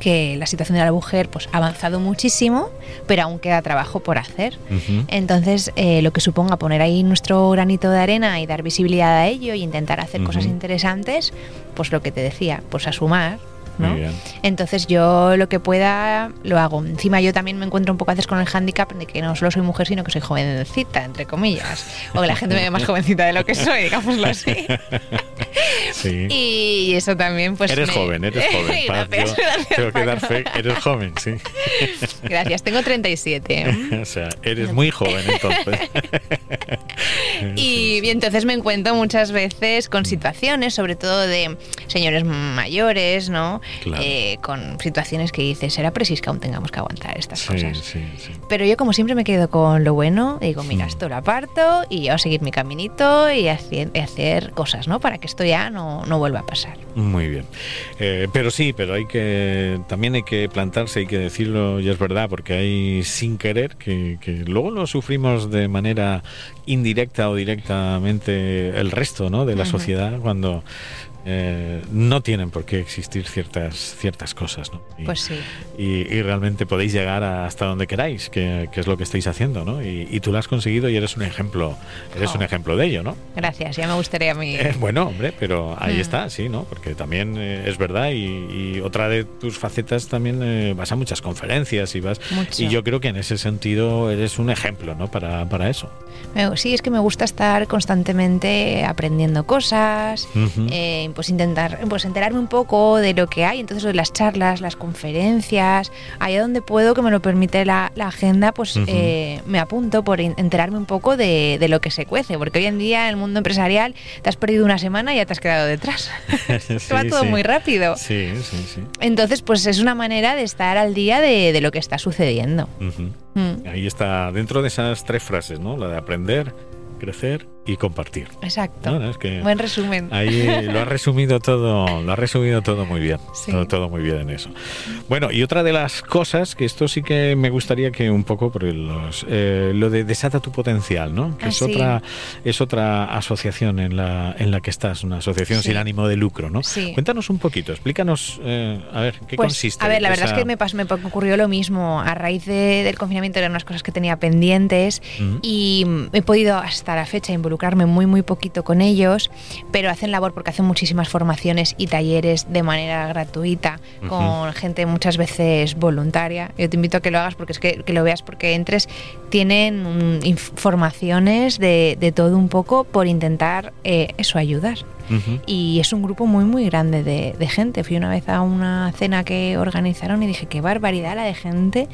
Que la situación de la mujer pues, ha avanzado muchísimo, pero aún queda trabajo por hacer. Entonces, eh, lo que suponga poner ahí nuestro granito de arena y dar visibilidad a ello y intentar hacer cosas interesantes, pues lo que te decía, pues a sumar entonces yo lo que pueda lo hago. Encima yo también me encuentro un poco a veces con el hándicap de que no solo soy mujer, sino que soy jovencita, entre comillas. O que la gente me ve más jovencita de lo que soy, digámoslo así. Y eso también, pues. Eres joven, eres joven. gracias, tengo que dar fe, eres joven, sí. Gracias, tengo 37. o sea, eres muy joven entonces. y, entonces me encuentro muchas veces con situaciones, sobre todo de señores mayores, ¿no? Eh, con situaciones que dices, será preciso que aún tengamos que aguantar estas cosas. Pero yo, como siempre, me quedo con lo bueno, digo, mira, esto lo aparto y yo a seguir mi caminito y hacer, hacer cosas, ¿no? Para que esto ya no, no vuelva a pasar. Muy bien. Eh, pero sí, pero hay que también hay que plantarse, hay que decirlo, y es verdad, porque hay sin querer que, que luego lo sufrimos de manera indirecta o directamente el resto ¿no? de la sociedad cuando eh, no tienen por qué existir ciertas, ciertas cosas. ¿no? Y, pues sí. Y, realmente podéis llegar hasta donde queráis, que, es lo que estáis haciendo. ¿no? Y, tú lo has conseguido y eres un ejemplo eres un oh. ejemplo de ello. ¿no? Gracias, ya me gustaría a mí. Eh, bueno, hombre, pero ahí mm. está, sí, ¿no? porque también eh, es verdad y, otra de tus facetas también vas a muchas conferencias y vas. Y yo creo que en ese sentido eres un ejemplo ¿no? para, para eso. Sí, es que me gusta estar constantemente aprendiendo cosas pues intentar pues enterarme un poco de lo que hay, entonces de las charlas, las conferencias, allá donde puedo que me lo permite la, agenda, pues eh, me apunto por enterarme un poco de, lo que se cuece, porque hoy en día en el mundo empresarial te has perdido una semana y ya te has quedado detrás. Va todo muy rápido. Sí, sí, sí. Entonces, pues es una manera de estar al día de, lo que está sucediendo. Mm. Ahí está, dentro de esas tres frases, ¿no? La de aprender, crecer y compartir. Exacto. Buen resumen. Ahí lo ha resumido todo, lo ha resumido todo muy bien. Todo, muy bien en eso. Bueno, y otra de las cosas que esto sí que me gustaría que un poco por los, eh, lo de desata tu potencial, ¿no? Que es ah, otra es otra asociación en la en la que estás, una asociación sin ánimo de lucro, ¿no? Cuéntanos un poquito, explícanos eh, a ver qué pues, consiste. A ver, la verdad es que me, me ocurrió lo mismo a raíz del confinamiento eran unas cosas que tenía pendientes y he podido hasta la fecha involucrar involucrarme muy muy poquito con ellos, pero hacen labor porque hacen muchísimas formaciones y talleres de manera gratuita con gente muchas veces voluntaria. Yo te invito a que lo hagas porque es que, que lo veas porque entres. Tienen informaciones de, de, todo un poco por intentar eh, eso ayudar. Y es un grupo muy, muy grande de, de, gente. Fui una vez a una cena que organizaron y dije, qué barbaridad la de gente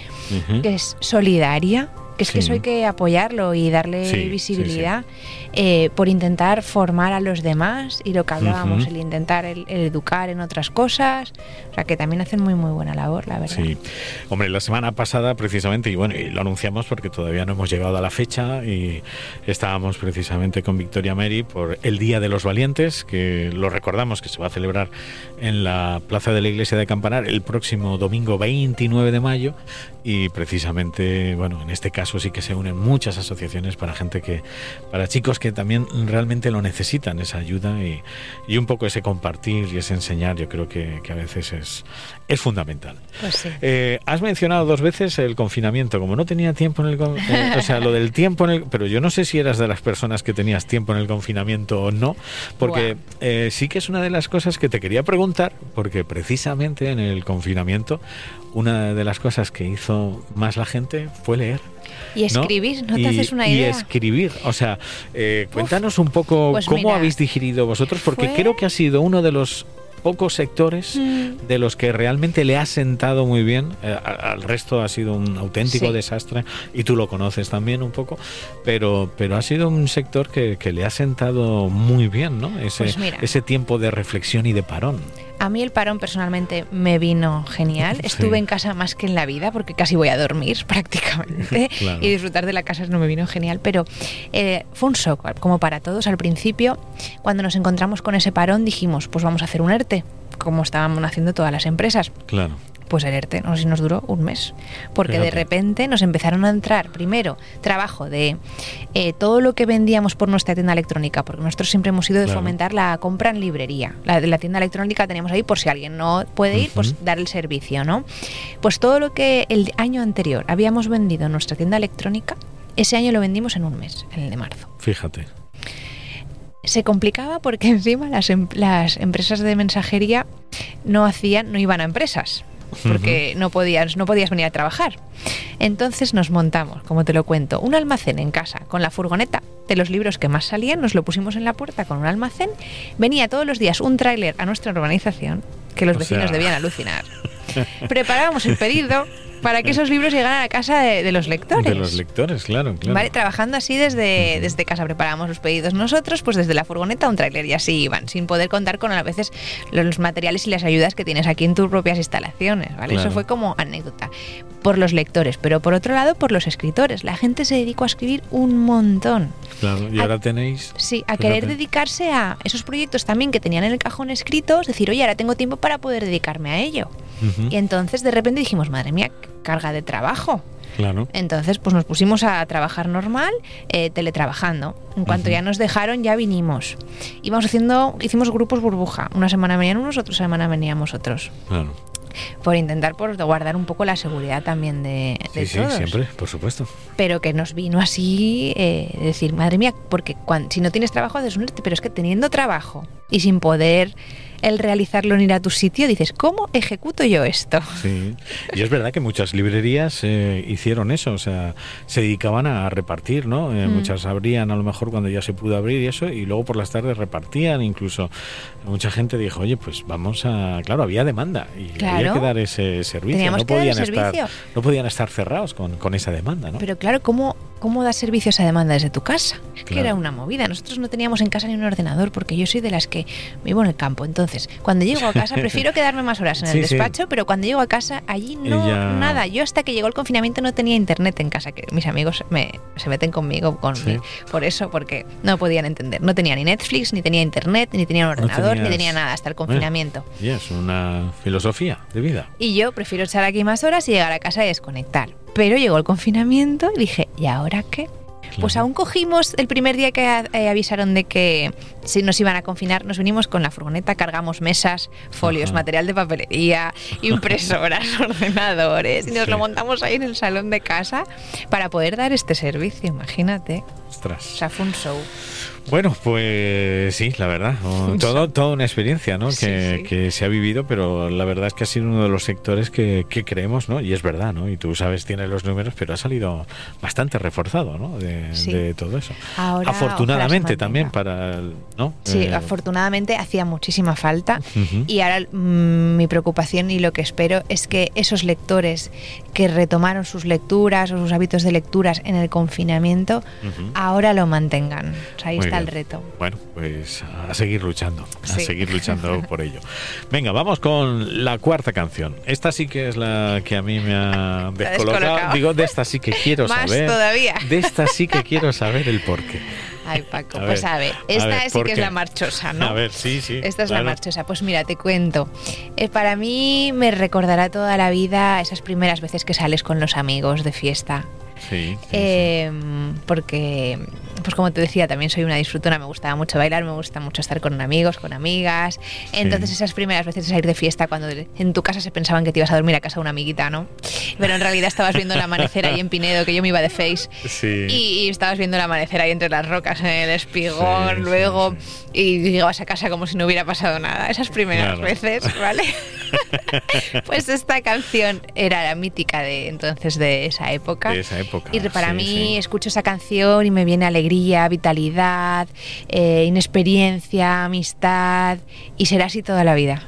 que es solidaria que es que eso hay que apoyarlo y darle visibilidad eh, por intentar formar a los demás y lo que hablábamos, el intentar el, educar en otras cosas, o sea que también hacen muy muy buena labor, la verdad. Sí, hombre, la semana pasada precisamente, y bueno, y lo anunciamos porque todavía no hemos llegado a la fecha y estábamos precisamente con Victoria Mary por el Día de los Valientes, que lo recordamos que se va a celebrar en la Plaza de la Iglesia de Campanar el próximo domingo 29 de mayo. Y precisamente, bueno, en este caso sí que se unen muchas asociaciones para gente que, para chicos que también realmente lo necesitan, esa ayuda y, y un poco ese compartir y ese enseñar, yo creo que, que a veces es, es fundamental. Pues eh, has mencionado dos veces el confinamiento, como no tenía tiempo en el, eh, o sea, lo del tiempo en el, pero yo no sé si eras de las personas que tenías tiempo en el confinamiento o no, porque eh, sí que es una de las cosas que te quería preguntar, porque precisamente en el confinamiento una de las cosas que hizo más la gente fue leer. Y escribir, ¿no, te haces una idea? Y escribir, o sea, eh, cuéntanos un poco pues cómo habéis digerido vosotros, porque creo que ha sido uno de los pocos sectores mm. de los que realmente le ha sentado muy bien. Eh, al resto ha sido un auténtico desastre y tú lo conoces también un poco, pero, pero ha sido un sector que, le ha sentado muy bien, ¿no? Ese, pues ese tiempo de reflexión y de parón. A mí el parón personalmente me vino genial. Estuve en casa más que en la vida porque casi voy a dormir prácticamente y disfrutar de la casa no me vino genial. Pero eh, fue un shock, como para todos. Al principio, cuando nos encontramos con ese parón, dijimos, pues vamos a hacer un ERTE, como estaban haciendo todas las empresas. Claro pues el ERTE no sé si nos duró un mes, porque de repente nos empezaron a entrar, primero, trabajo de eh, todo lo que vendíamos por nuestra tienda electrónica, porque nosotros siempre hemos ido de fomentar la compra en librería. La, la tienda electrónica la teníamos ahí por si alguien no puede ir, pues dar el servicio, ¿no? Pues todo lo que el año anterior habíamos vendido en nuestra tienda electrónica, ese año lo vendimos en un mes, en el de marzo. Fíjate se complicaba porque encima las, em, las, empresas de mensajería no hacían, no iban a empresas porque no, podías, no podías venir a trabajar. Entonces nos montamos, como te lo cuento, un almacén en casa con la furgoneta de los libros que más salían, nos lo pusimos en la puerta con un almacén, venía todos los días un tráiler a nuestra urbanización que los vecinos debían alucinar. Preparábamos el pedido, para que esos libros llegaran a casa de, los lectores. De los lectores, claro, claro. Vale, trabajando así desde, desde casa preparamos los pedidos nosotros, pues desde la furgoneta un tráiler y así iban, sin poder contar con a veces los materiales y las ayudas que tienes aquí en tus propias instalaciones, ¿vale? Eso fue como anécdota por los lectores, pero por otro lado por los escritores. La gente se dedicó a escribir un montón. Claro, y ahora tenéis... Sí, a querer dedicarse a esos proyectos también que tenían en el cajón escritos, decir, oye, ahora tengo tiempo para poder dedicarme a ello. Y entonces de repente dijimos, madre mía, carga de trabajo. Claro. Entonces, pues nos pusimos a trabajar normal, eh, teletrabajando. En cuanto ya nos dejaron, ya vinimos. Íbamos haciendo, hicimos grupos burbuja. Una semana venían unos, otra semana veníamos otros. Claro. Por intentar por guardar un poco la seguridad también de, de sí, Sí, siempre, por supuesto. Pero que nos vino así eh, decir, madre mía, porque si no tienes trabajo haces un pero es que teniendo trabajo y sin poder el realizarlo en ir a tu sitio, dices, ¿cómo ejecuto yo esto? Sí, y es verdad que muchas librerías eh, hicieron eso, o sea, se dedicaban a repartir, ¿no? Eh, mm. Muchas abrían a lo mejor cuando ya se pudo abrir y eso, y luego por las tardes repartían, incluso mucha gente dijo, oye, pues vamos a, claro, había demanda y había que dar ese servicio, no podían, estar, no podían estar cerrados con, con, esa demanda, ¿no? Pero claro, ¿cómo, cómo das servicio a esa demanda desde tu casa? Que era una movida, nosotros no teníamos en casa ni un ordenador porque yo soy de las que vivo en el campo, entonces entonces, cuando llego a casa, prefiero quedarme más horas en el despacho, pero cuando llego a casa, allí no, nada. Yo hasta que llegó el confinamiento no tenía internet en casa, que mis amigos me, se meten conmigo con por eso, porque no podían entender. No tenía ni Netflix, ni tenía internet, ni tenía un ordenador, ni tenía nada hasta el confinamiento. y es una filosofía de vida. Y yo prefiero estar aquí más horas y llegar a casa y desconectar. Pero llegó el confinamiento y dije, ¿y ahora qué? Pues aún cogimos el primer día que eh, avisaron de que si nos iban a confinar, nos vinimos con la furgoneta, cargamos mesas, folios, material de papelería, impresoras, ordenadores, y nos lo montamos ahí en el salón de casa para poder dar este servicio, imagínate. Ostras. O sea, fue un show. Bueno, pues sí, la verdad. Todo, toda una experiencia ¿no? que, se ha vivido, pero la verdad es que ha sido uno de los sectores que, creemos, ¿no? Y es verdad, ¿no? Y tú sabes, tienes los números, pero ha salido bastante reforzado, ¿no? De, todo eso. Afortunadamente también para... ¿no? Sí, eh, afortunadamente hacía muchísima falta y ahora mm, mi preocupación y lo que espero es que esos lectores que retomaron sus lecturas o sus hábitos de lecturas en el confinamiento, ahora lo mantengan. O sea, ahí está el reto. Bueno, pues a seguir luchando, a seguir luchando por ello. Venga, vamos con la cuarta canción. Esta sí que es la que a mí me ha descolocado. Digo, de esta sí que quiero Más saber. todavía. De esta sí que quiero saber el porqué. Ay, Paco, pues a ver, esta sí que es la marchosa, ¿no? A ver, sí, sí. Esta es la marchosa. Pues mira, te cuento. Eh, para mí me recordará toda la vida esas primeras veces que sales con los amigos de fiesta. Sí, em, Porque, pues como te decía, también soy una disfrutona, me gustaba mucho bailar, me gusta mucho estar con amigos, con amigas. Entonces esas primeras veces de salir de fiesta, cuando en tu casa se pensaban que te ibas a dormir a casa de una amiguita, ¿no? Pero en realidad estabas viendo el amanecer ahí en Pinedo, que yo me iba de face. Y, estabas viendo el amanecer ahí entre las rocas, en el espigón, luego, y llegabas a casa como si no hubiera pasado nada. Esas primeras veces, ¿vale? pues esta canción era la mítica de entonces de esa época. De esa época y para mí escucho esa canción y me viene alegría, vitalidad, eh, inexperiencia, amistad y será así toda la vida.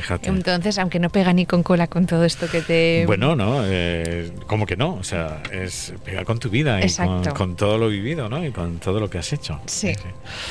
Fíjate. Entonces, aunque no pega ni con cola con todo esto que te... Bueno, no, eh, como que no, o sea, es pega con tu vida y con, todo lo vivido, ¿no? Y con todo lo que has hecho. Sí,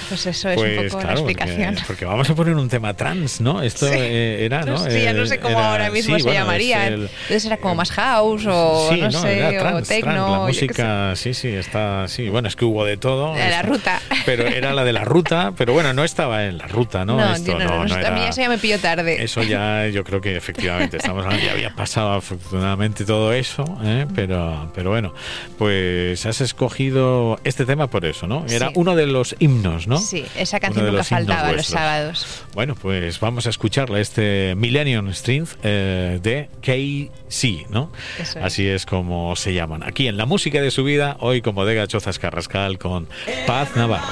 pues eso es un Pues poco claro, la explicación. Porque, porque vamos a poner un tema trans, ¿no? Esto Sí. eh, era, ¿no? Sí, ya no sé Eh, cómo era- ahora mismo sí, se bueno, llamaría. el- Entonces era como más house o no, sé, o techno. la música, sí, sí, está, sí, bueno, es que hubo de todo. De la ruta. Pero era la de la ruta, pero bueno, no estaba en la ruta, ¿no? No, Esto no, no, no a mí eso ya me pilló tarde. Eso ya, yo creo que efectivamente, estamos hablando, ya había pasado afortunadamente todo eso, ¿eh? pero, pero bueno, pues has escogido este tema por eso, ¿no? Era Sí. uno de los himnos, ¿no? Sí, esa canción nunca faltaba los sábados. Bueno, pues vamos a escucharla, este Millennium Strength eh, de KC, ¿no? Eso es. Así es como se llaman. Aquí en la música de su vida, hoy con Bodega Chozas Carrascal con Paz Navarro.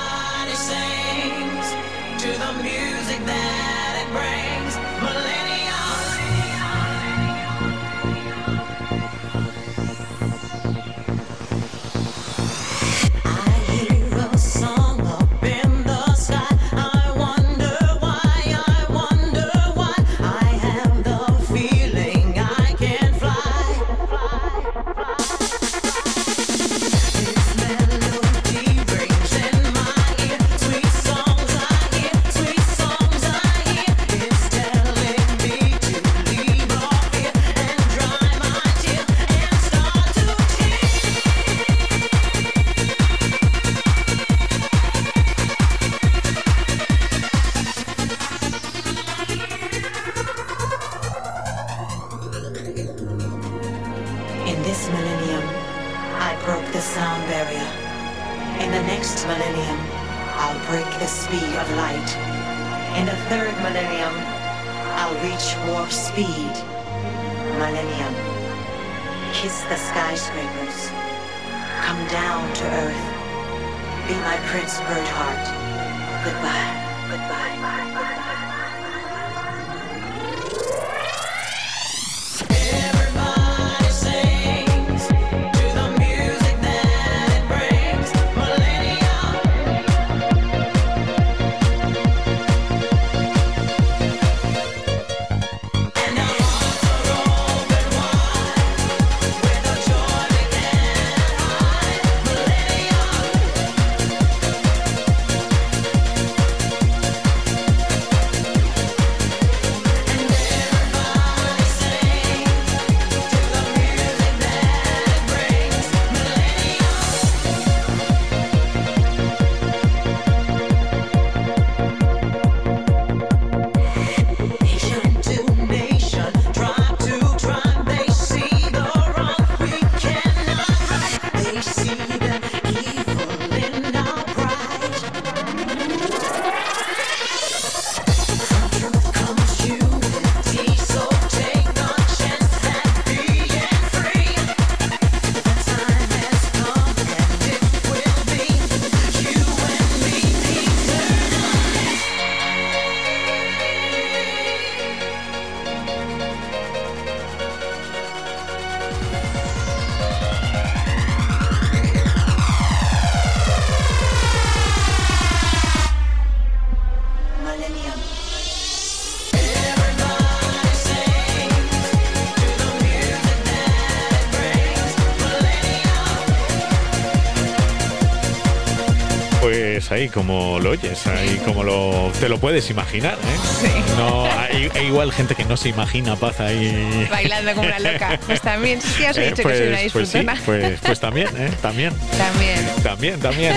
Ahí como lo oyes, ahí como lo te lo puedes imaginar, ¿eh? Sí. No, hay, hay igual gente que no se imagina paz ahí. Bailando como una loca. Pues también, sí, he Eh, dicho pues, que soy una pues sí, disfrutona. pues, pues también, ¿eh? También. También. También, también.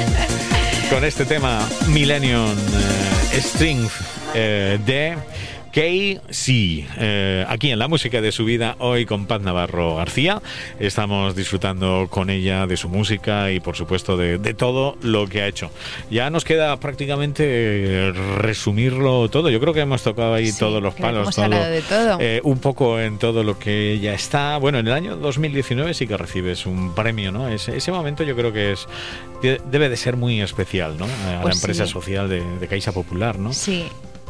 Con este tema Millennium eh, Strength eh, de KC. Eh, aquí en la música de su vida, hoy con Paz Navarro García. Estamos disfrutando con ella de su música y, por supuesto, de, de todo lo que ha hecho. Ya nos queda prácticamente eh, resumirlo todo. Yo creo que hemos tocado ahí Sí, todos los palos. de todo. eh, un poco en todo lo que ella está. Bueno, en el año 2019 sí que recibes un premio, ¿no? Ese, ese momento yo creo que es de- debe de ser muy especial, ¿no? A la Pues empresa sí. social de, de Caixa Popular, ¿no? Sí.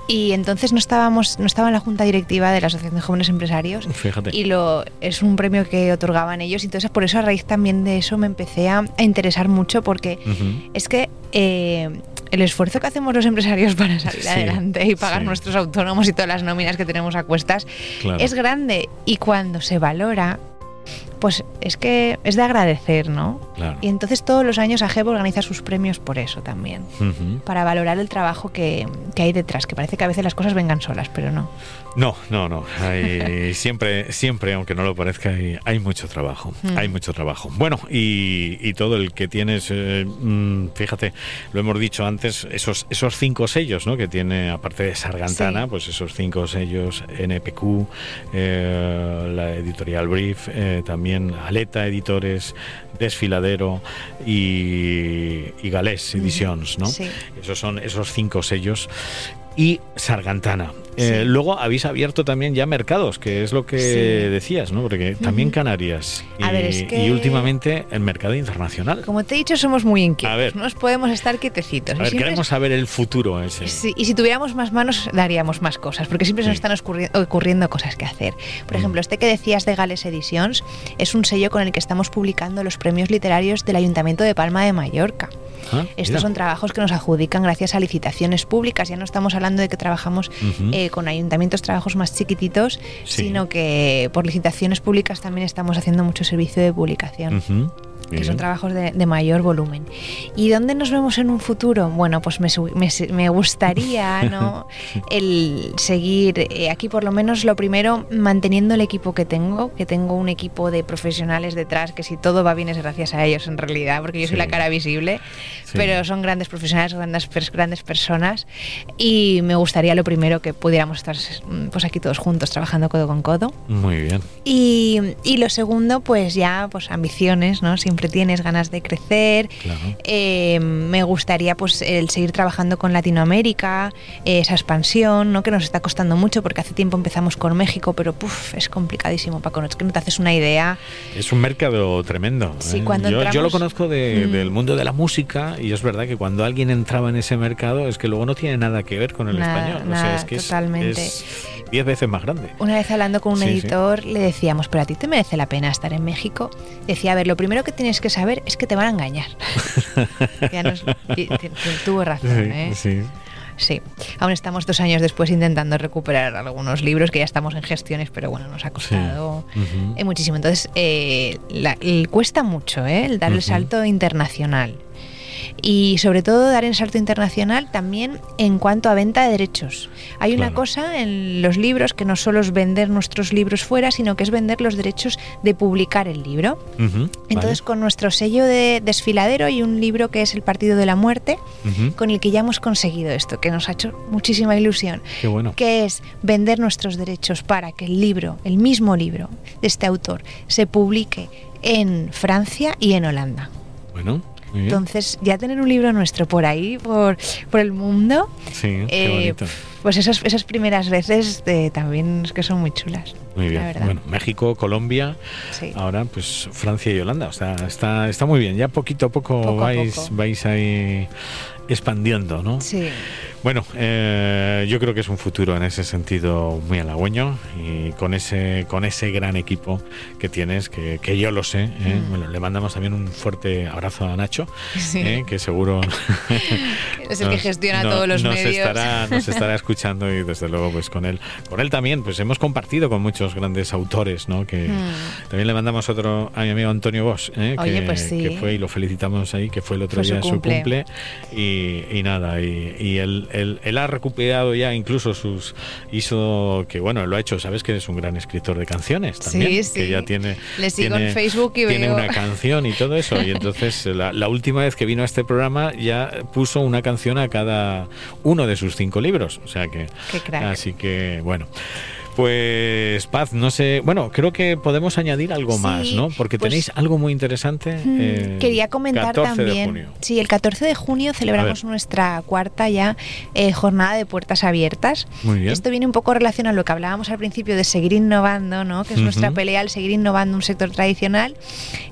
Y entonces no estábamos, no estaba en la junta directiva de la Asociación de Jóvenes Empresarios. Fíjate. Y lo es un premio que otorgaban ellos. Y entonces por eso a raíz también de eso me empecé a, a interesar mucho porque es que eh, el esfuerzo que hacemos los empresarios para salir Sí, adelante y pagar sí. nuestros autónomos y todas las nóminas que tenemos a cuestas Claro. es grande. Y cuando se valora, pues es que es de agradecer, ¿no? Claro. Y entonces todos los años AGEP organiza sus premios por eso también. Para valorar el trabajo que, que hay detrás, que parece que a veces las cosas vengan solas, pero no. No, no, no. Hay, siempre, siempre, aunque no lo parezca, hay, hay mucho trabajo. Mm. Hay mucho trabajo. Bueno, y, y todo el que tienes, eh, mm, fíjate, lo hemos dicho antes, esos, esos cinco sellos, ¿no? Que tiene, aparte de Sargantana, Sí. pues esos cinco sellos, NPQ, eh, la editorial Brief, eh, también Aleta Editores, Desfiladero y, y Galés Editions, ¿no? Sí. Esos son esos cinco sellos. Y Sargantana. Eh, luego habéis abierto también ya mercados, que es lo que Sí. decías, ¿no? Porque también. Canarias. Y, A ver, es que- y últimamente el mercado internacional. Como te he dicho, somos muy inquietos. Ver. No nos podemos estar quietecitos. A ver, siempre queremos saber el futuro ese. Sí, y si tuviéramos más manos, daríamos más cosas, porque siempre se nos están ocurri- ocurriendo cosas que hacer. Por Mm. ejemplo, este que decías de Gales Editions es un sello con el que estamos publicando los premios literarios del Ayuntamiento de Palma de Mallorca. Ah, Estos mira. son trabajos que nos adjudican gracias a licitaciones públicas. Ya no estamos hablando de que trabajamos eh, con ayuntamientos, trabajos más chiquititos, Sí. sino que por licitaciones públicas también estamos haciendo mucho servicio de publicación. Que son trabajos de, de mayor volumen. ¿Y dónde nos vemos en un futuro? Bueno, pues me, me me gustaría ¿no? el seguir eh, aquí, por lo menos lo primero, manteniendo el equipo que tengo, que tengo un equipo de profesionales detrás, que si todo va bien es gracias a ellos en realidad, porque yo soy Sí. la cara visible, Sí. pero son grandes profesionales, grandes, grandes personas, y me gustaría lo primero que pudiéramos estar pues aquí todos juntos trabajando codo con codo. Muy bien. Y, y lo segundo, pues ya, pues ambiciones, ¿no? Siempre tienes ganas de crecer. Claro. Eh, me gustaría, pues, el seguir trabajando con Latinoamérica, eh, esa expansión, ¿no? Que nos está costando mucho porque hace tiempo empezamos con México, pero puf, es complicadísimo, Paco. Es que no te haces una idea. Es un mercado tremendo. Sí, ¿eh? cuando yo, yo lo entramos- conozco de- Mm. del mundo de la música y es verdad que cuando alguien entraba en ese mercado es que luego no tiene nada que ver con el Nada, español. o sea, nada, es que es- totalmente. es diez veces más grande. Una vez hablando con un Sí, sí. editor, le decíamos, pero a ti te merece la pena estar en México. Decía, a ver, lo primero que tienes que saber es que te van a engañar. ya nos, tuvo razón, ¿eh? sí. Sí, aún estamos dos años después intentando recuperar algunos libros que ya estamos en gestiones, pero bueno, nos ha costado eh, muchísimo. Entonces, eh, la- cuesta mucho ¿eh? el dar el salto internacional. Y sobre todo dar el salto internacional también en cuanto a venta de derechos. Hay una cosa en los libros que no solo es vender nuestros libros fuera, sino que es vender los derechos de publicar el libro. Entonces, con nuestro sello de desfiladero y un libro que es El Partido de la Muerte, con el que ya hemos conseguido esto, que nos ha hecho muchísima ilusión, Qué bueno. que es vender nuestros derechos para que el libro, el mismo libro de este autor, se publique en Francia y en Holanda. Bueno. Entonces, ya tener un libro nuestro por ahí, por, por el mundo, sí, eh, pues esas, esas primeras veces eh, también es que son muy chulas. Muy bien. Bueno, México, Colombia, Sí. ahora pues Francia y Holanda. O sea, está, está muy bien. Ya poquito a poco, Poco a vais, poco. vais ahí expandiendo, ¿no? Sí. Bueno, eh, yo creo que es un futuro en ese sentido muy halagüeño y con ese, con ese gran equipo que tienes, que, que yo lo sé. ¿eh? Mm. Bueno, le mandamos también un fuerte abrazo a Nacho, Sí. ¿eh? que seguro Es el que gestiona no- todos los nos medios. Estará, nos estará escuchando y desde luego pues con él. Con él también, pues hemos compartido con muchos grandes autores, ¿no? Que Mm. también le mandamos otro a mi amigo Antonio Bosch. Oye, que, pues sí. que fue y lo felicitamos ahí, que fue el otro Fue su día su cumple. cumple. Y, y nada, y, y él, él- él ha recuperado ya incluso sus. Hizo que, bueno, lo ha hecho, sabes que es un gran escritor de canciones también. Sí, Que ya tiene. Le sigo tiene- en Facebook y Tiene veo- una canción y todo eso. Y entonces la, la última vez que vino a este programa ya puso una canción a cada uno de sus cinco libros. O sea que. Qué crack. Así que, bueno. Pues Paz, no sé, bueno, creo que podemos añadir algo Sí, más, ¿no? Porque pues- tenéis algo muy interesante. Mm, eh, Quería comentar 14 de también. junio. Sí, el 14 de junio celebramos nuestra cuarta ya eh, jornada de puertas abiertas. Muy bien. Esto viene un poco relacionado a lo que hablábamos al principio de seguir innovando, ¿no? Que es nuestra pelea al seguir innovando un sector tradicional.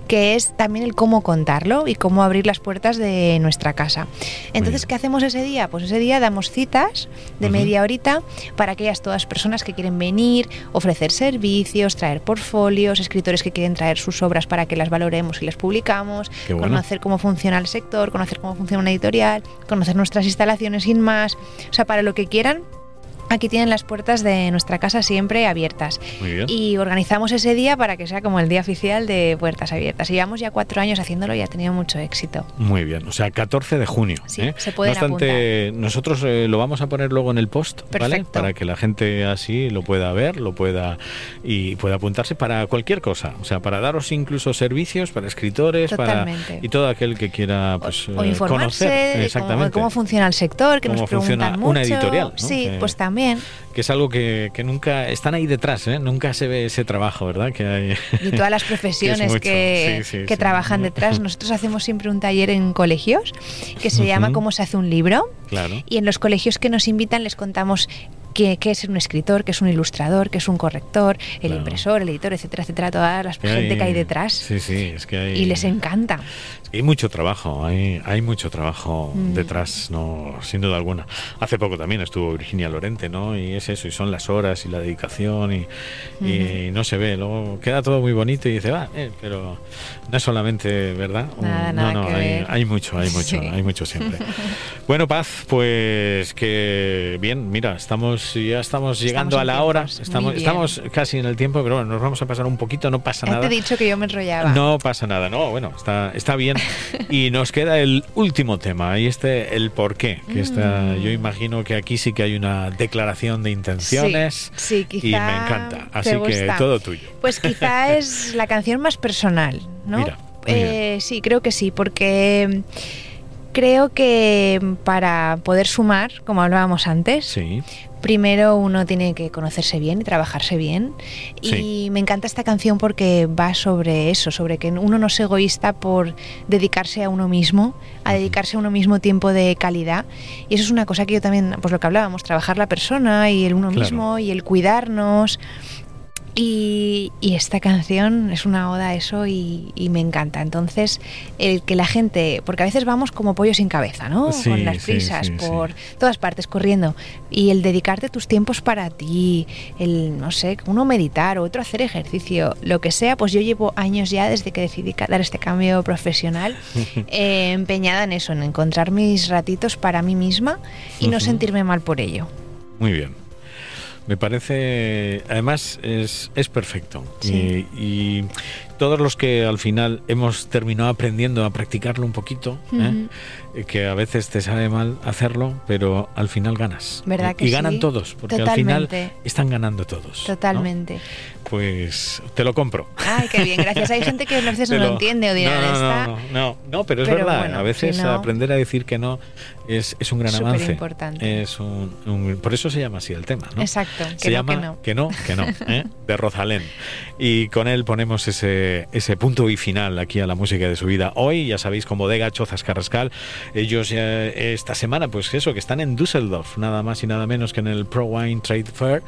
que es también el cómo contarlo y cómo abrir las puertas de nuestra casa. Entonces, ¿qué hacemos ese día? Pues ese día damos citas de media horita para aquellas todas personas que quieren venir, ofrecer servicios, traer portfolios, escritores que quieren traer sus obras para que las valoremos y las publicamos, conocer cómo funciona el sector, conocer cómo funciona una editorial, conocer nuestras instalaciones sin más, o sea, para lo que quieran Aquí tienen las puertas de nuestra casa siempre abiertas. Y organizamos ese día para que sea como el día oficial de puertas abiertas. llevamos ya cuatro años haciéndolo y ha tenido mucho éxito. Muy bien, o sea, 14 de junio. Sí, ¿eh? se puede No obstante, nosotros eh, lo vamos a poner luego en el post, ¿vale? Para que la gente así lo pueda ver, lo pueda y pueda apuntarse para cualquier cosa. O sea, para daros incluso servicios para escritores, para y todo aquel que quiera pues, o, informarse conocer exactamente cómo, funciona el sector, que cómo nos funciona mucho. una editorial. Sí, pues también que es algo que, nunca están ahí detrás, ¿eh? nunca se ve ese trabajo, ¿verdad? Que hay, y todas las profesiones que, que, trabajan detrás. Nosotros hacemos siempre un taller en colegios que se llama Cómo se hace un libro. Claro. Y en los colegios que nos invitan les contamos qué, es un escritor, qué es un ilustrador, qué es un corrector, el impresor, el editor, etcétera, etcétera, toda la gente que hay detrás. Sí, sí, es que hay... Y les encanta. Hay mucho trabajo, hay, hay mucho trabajo Mm. detrás, no, sin duda alguna. Hace poco también estuvo Virginia Lorente, ¿no? Y es eso, y son las horas y la dedicación y, y no se ve. Luego queda todo muy bonito y dice, va, eh, pero no es solamente, ¿verdad? Nada, Un- nada no, no, hay, mucho, hay mucho, Sí. hay mucho siempre. bueno, Paz, pues que bien, mira, estamos ya estamos llegando a la hora, tiempos, estamos, estamos casi en el tiempo, pero bueno, nos vamos a pasar un poquito, no pasa nada. te he dicho que yo me enrollaba. No pasa nada, no, bueno, está, está bien. Y nos queda el último tema, y este, el por qué. Que está, yo imagino que aquí sí que hay una declaración de intenciones. Sí, sí, Y me encanta, así que todo tuyo. Pues quizá es la canción más personal, ¿no? Mira. Eh, sí, creo que sí, porque creo que para poder sumar, como hablábamos antes, Sí, primero uno tiene que conocerse bien y trabajarse bien. Y me encanta esta canción porque va sobre eso, sobre que uno no es egoísta por dedicarse a uno mismo, a dedicarse a uno mismo tiempo de calidad. Y eso es una cosa que yo también, pues lo que hablábamos, trabajar la persona y el uno Claro. mismo y el cuidarnos. Y, y esta canción es una oda a eso y, y me encanta. Entonces, el que la gente, porque a veces vamos como pollo sin cabeza, ¿no? Sí, Con las prisas, sí, sí. por todas partes corriendo. Y el dedicarte tus tiempos para ti, el, no sé, uno meditar, otro hacer ejercicio, lo que sea, pues yo llevo años ya desde que decidí dar este cambio profesional, eh, empeñada en eso, en encontrar mis ratitos para mí misma y no sentirme mal por ello. muy bien. Me parece, además es, es perfecto. Sí. Y, y todos los que al final hemos terminado aprendiendo a practicarlo un poquito. Eh, que a veces te sabe mal hacerlo, pero al final ganas. ¿Verdad y, que y ganan sí? todos, porque al final están ganando todos. ¿no? Totalmente. Pues te lo compro. Ay, qué bien, gracias. Hay gente que a veces no lo entiende o dirá, no, no, "Esta-". no, no, no, no, pero es Pero verdad. bueno, a veces si no- aprender a decir que no es, es un gran avance. Superimportante. Es un, un- por eso se llama así el tema, ¿no? Exacto, que se no, llama que no. que no, que no, ¿eh? de Rosalén. Y con él ponemos ese, ese punto y final aquí a la música de su vida. Hoy, ya sabéis, con Bodega Chozas Carrascal, ellos ya esta semana, pues eso, que están en Düsseldorf, nada más y nada menos que en el Pro Wine Trade Fair.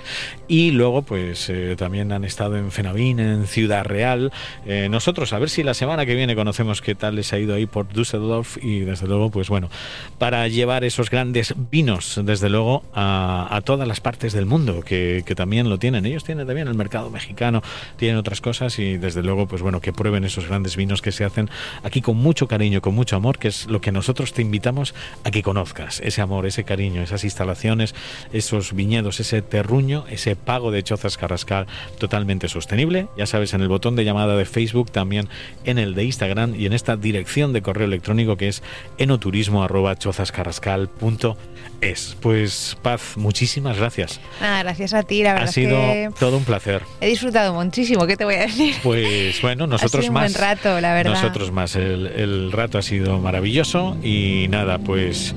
Y luego, pues eh, también han estado en Fenavín, en Ciudad Real. Eh, nosotros, a ver si la semana que viene conocemos qué tal les ha ido ahí por Düsseldorf y desde luego, pues bueno, para llevar esos grandes vinos, desde luego, a, a todas las partes del mundo que, que también lo tienen. Ellos tienen también el mercado mexicano, tienen otras cosas y desde luego, pues bueno, que prueben esos grandes vinos que se hacen aquí con mucho cariño, con mucho amor, que es lo que nosotros te invitamos a que conozcas. Ese amor, ese cariño, esas instalaciones, esos viñedos, ese terruño, ese pago de chozas carrascal totalmente sostenible. Ya sabes, en el botón de llamada de Facebook, también en el de Instagram y en esta dirección de correo electrónico que es enoturismo.chozascarrascal.es. Pues Paz, muchísimas gracias. Nada, gracias a ti, la verdad Ha sido que todo un placer. he disfrutado muchísimo, ¿qué te voy a decir? Pues bueno, nosotros ha sido un más. buen rato, la verdad. Nosotros más. El, el rato ha sido maravilloso y nada, pues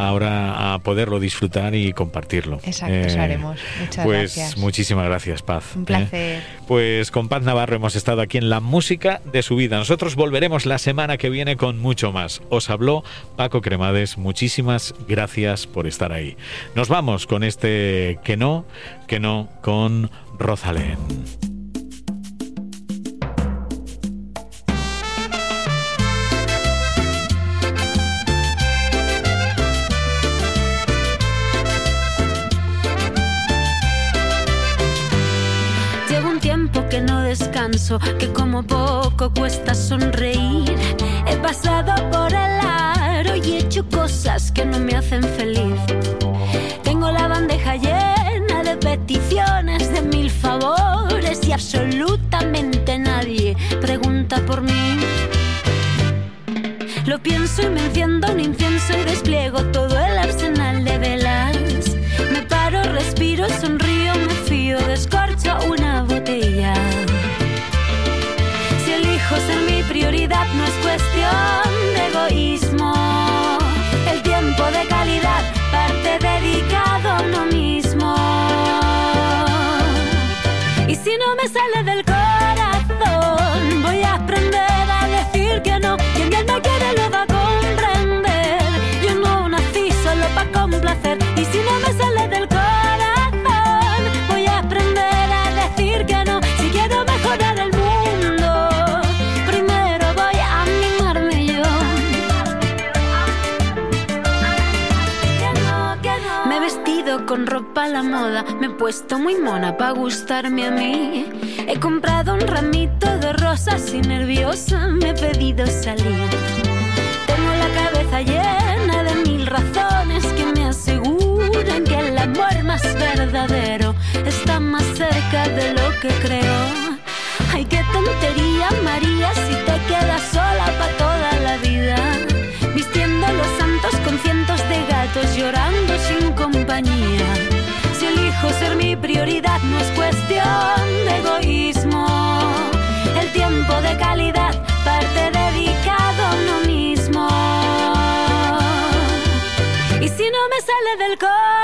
ahora a poderlo disfrutar y compartirlo. Eh, Exacto, eso haremos. Muchas pues gracias. muchísimas gracias, Paz. Un ¿eh? placer. Pues con Paz Navarro hemos estado aquí en la música de su vida. Nosotros volveremos la semana que viene con mucho más. Os habló Paco Cremades. Muchísimas gracias por estar ahí. Nos vamos con este que no, que no, con Rosalén. Que como poco cuesta sonreír. He pasado por el aro y he hecho cosas que no me hacen feliz. Tengo la bandeja llena de peticiones, de mil favores y absolutamente nadie pregunta por mí. Lo pienso y me enciendo un incienso y despliego todo el no es cuestión de egoísmo. Con ropa a la moda, me he puesto muy mona para gustarme a mí. He comprado un ramito de rosas y nerviosa me he pedido salir. Tengo la cabeza llena de mil razones que me aseguran que el amor más verdadero está más cerca de lo que creo. Ay, qué tontería, María, si te quedas sola para toda la vida. Vistiendo los santos con cientos de gatos llorando sin compañía elijo ser mi prioridad, no es cuestión de egoísmo. El tiempo de calidad parte dedicado a uno mismo. Y si no me sale del corazón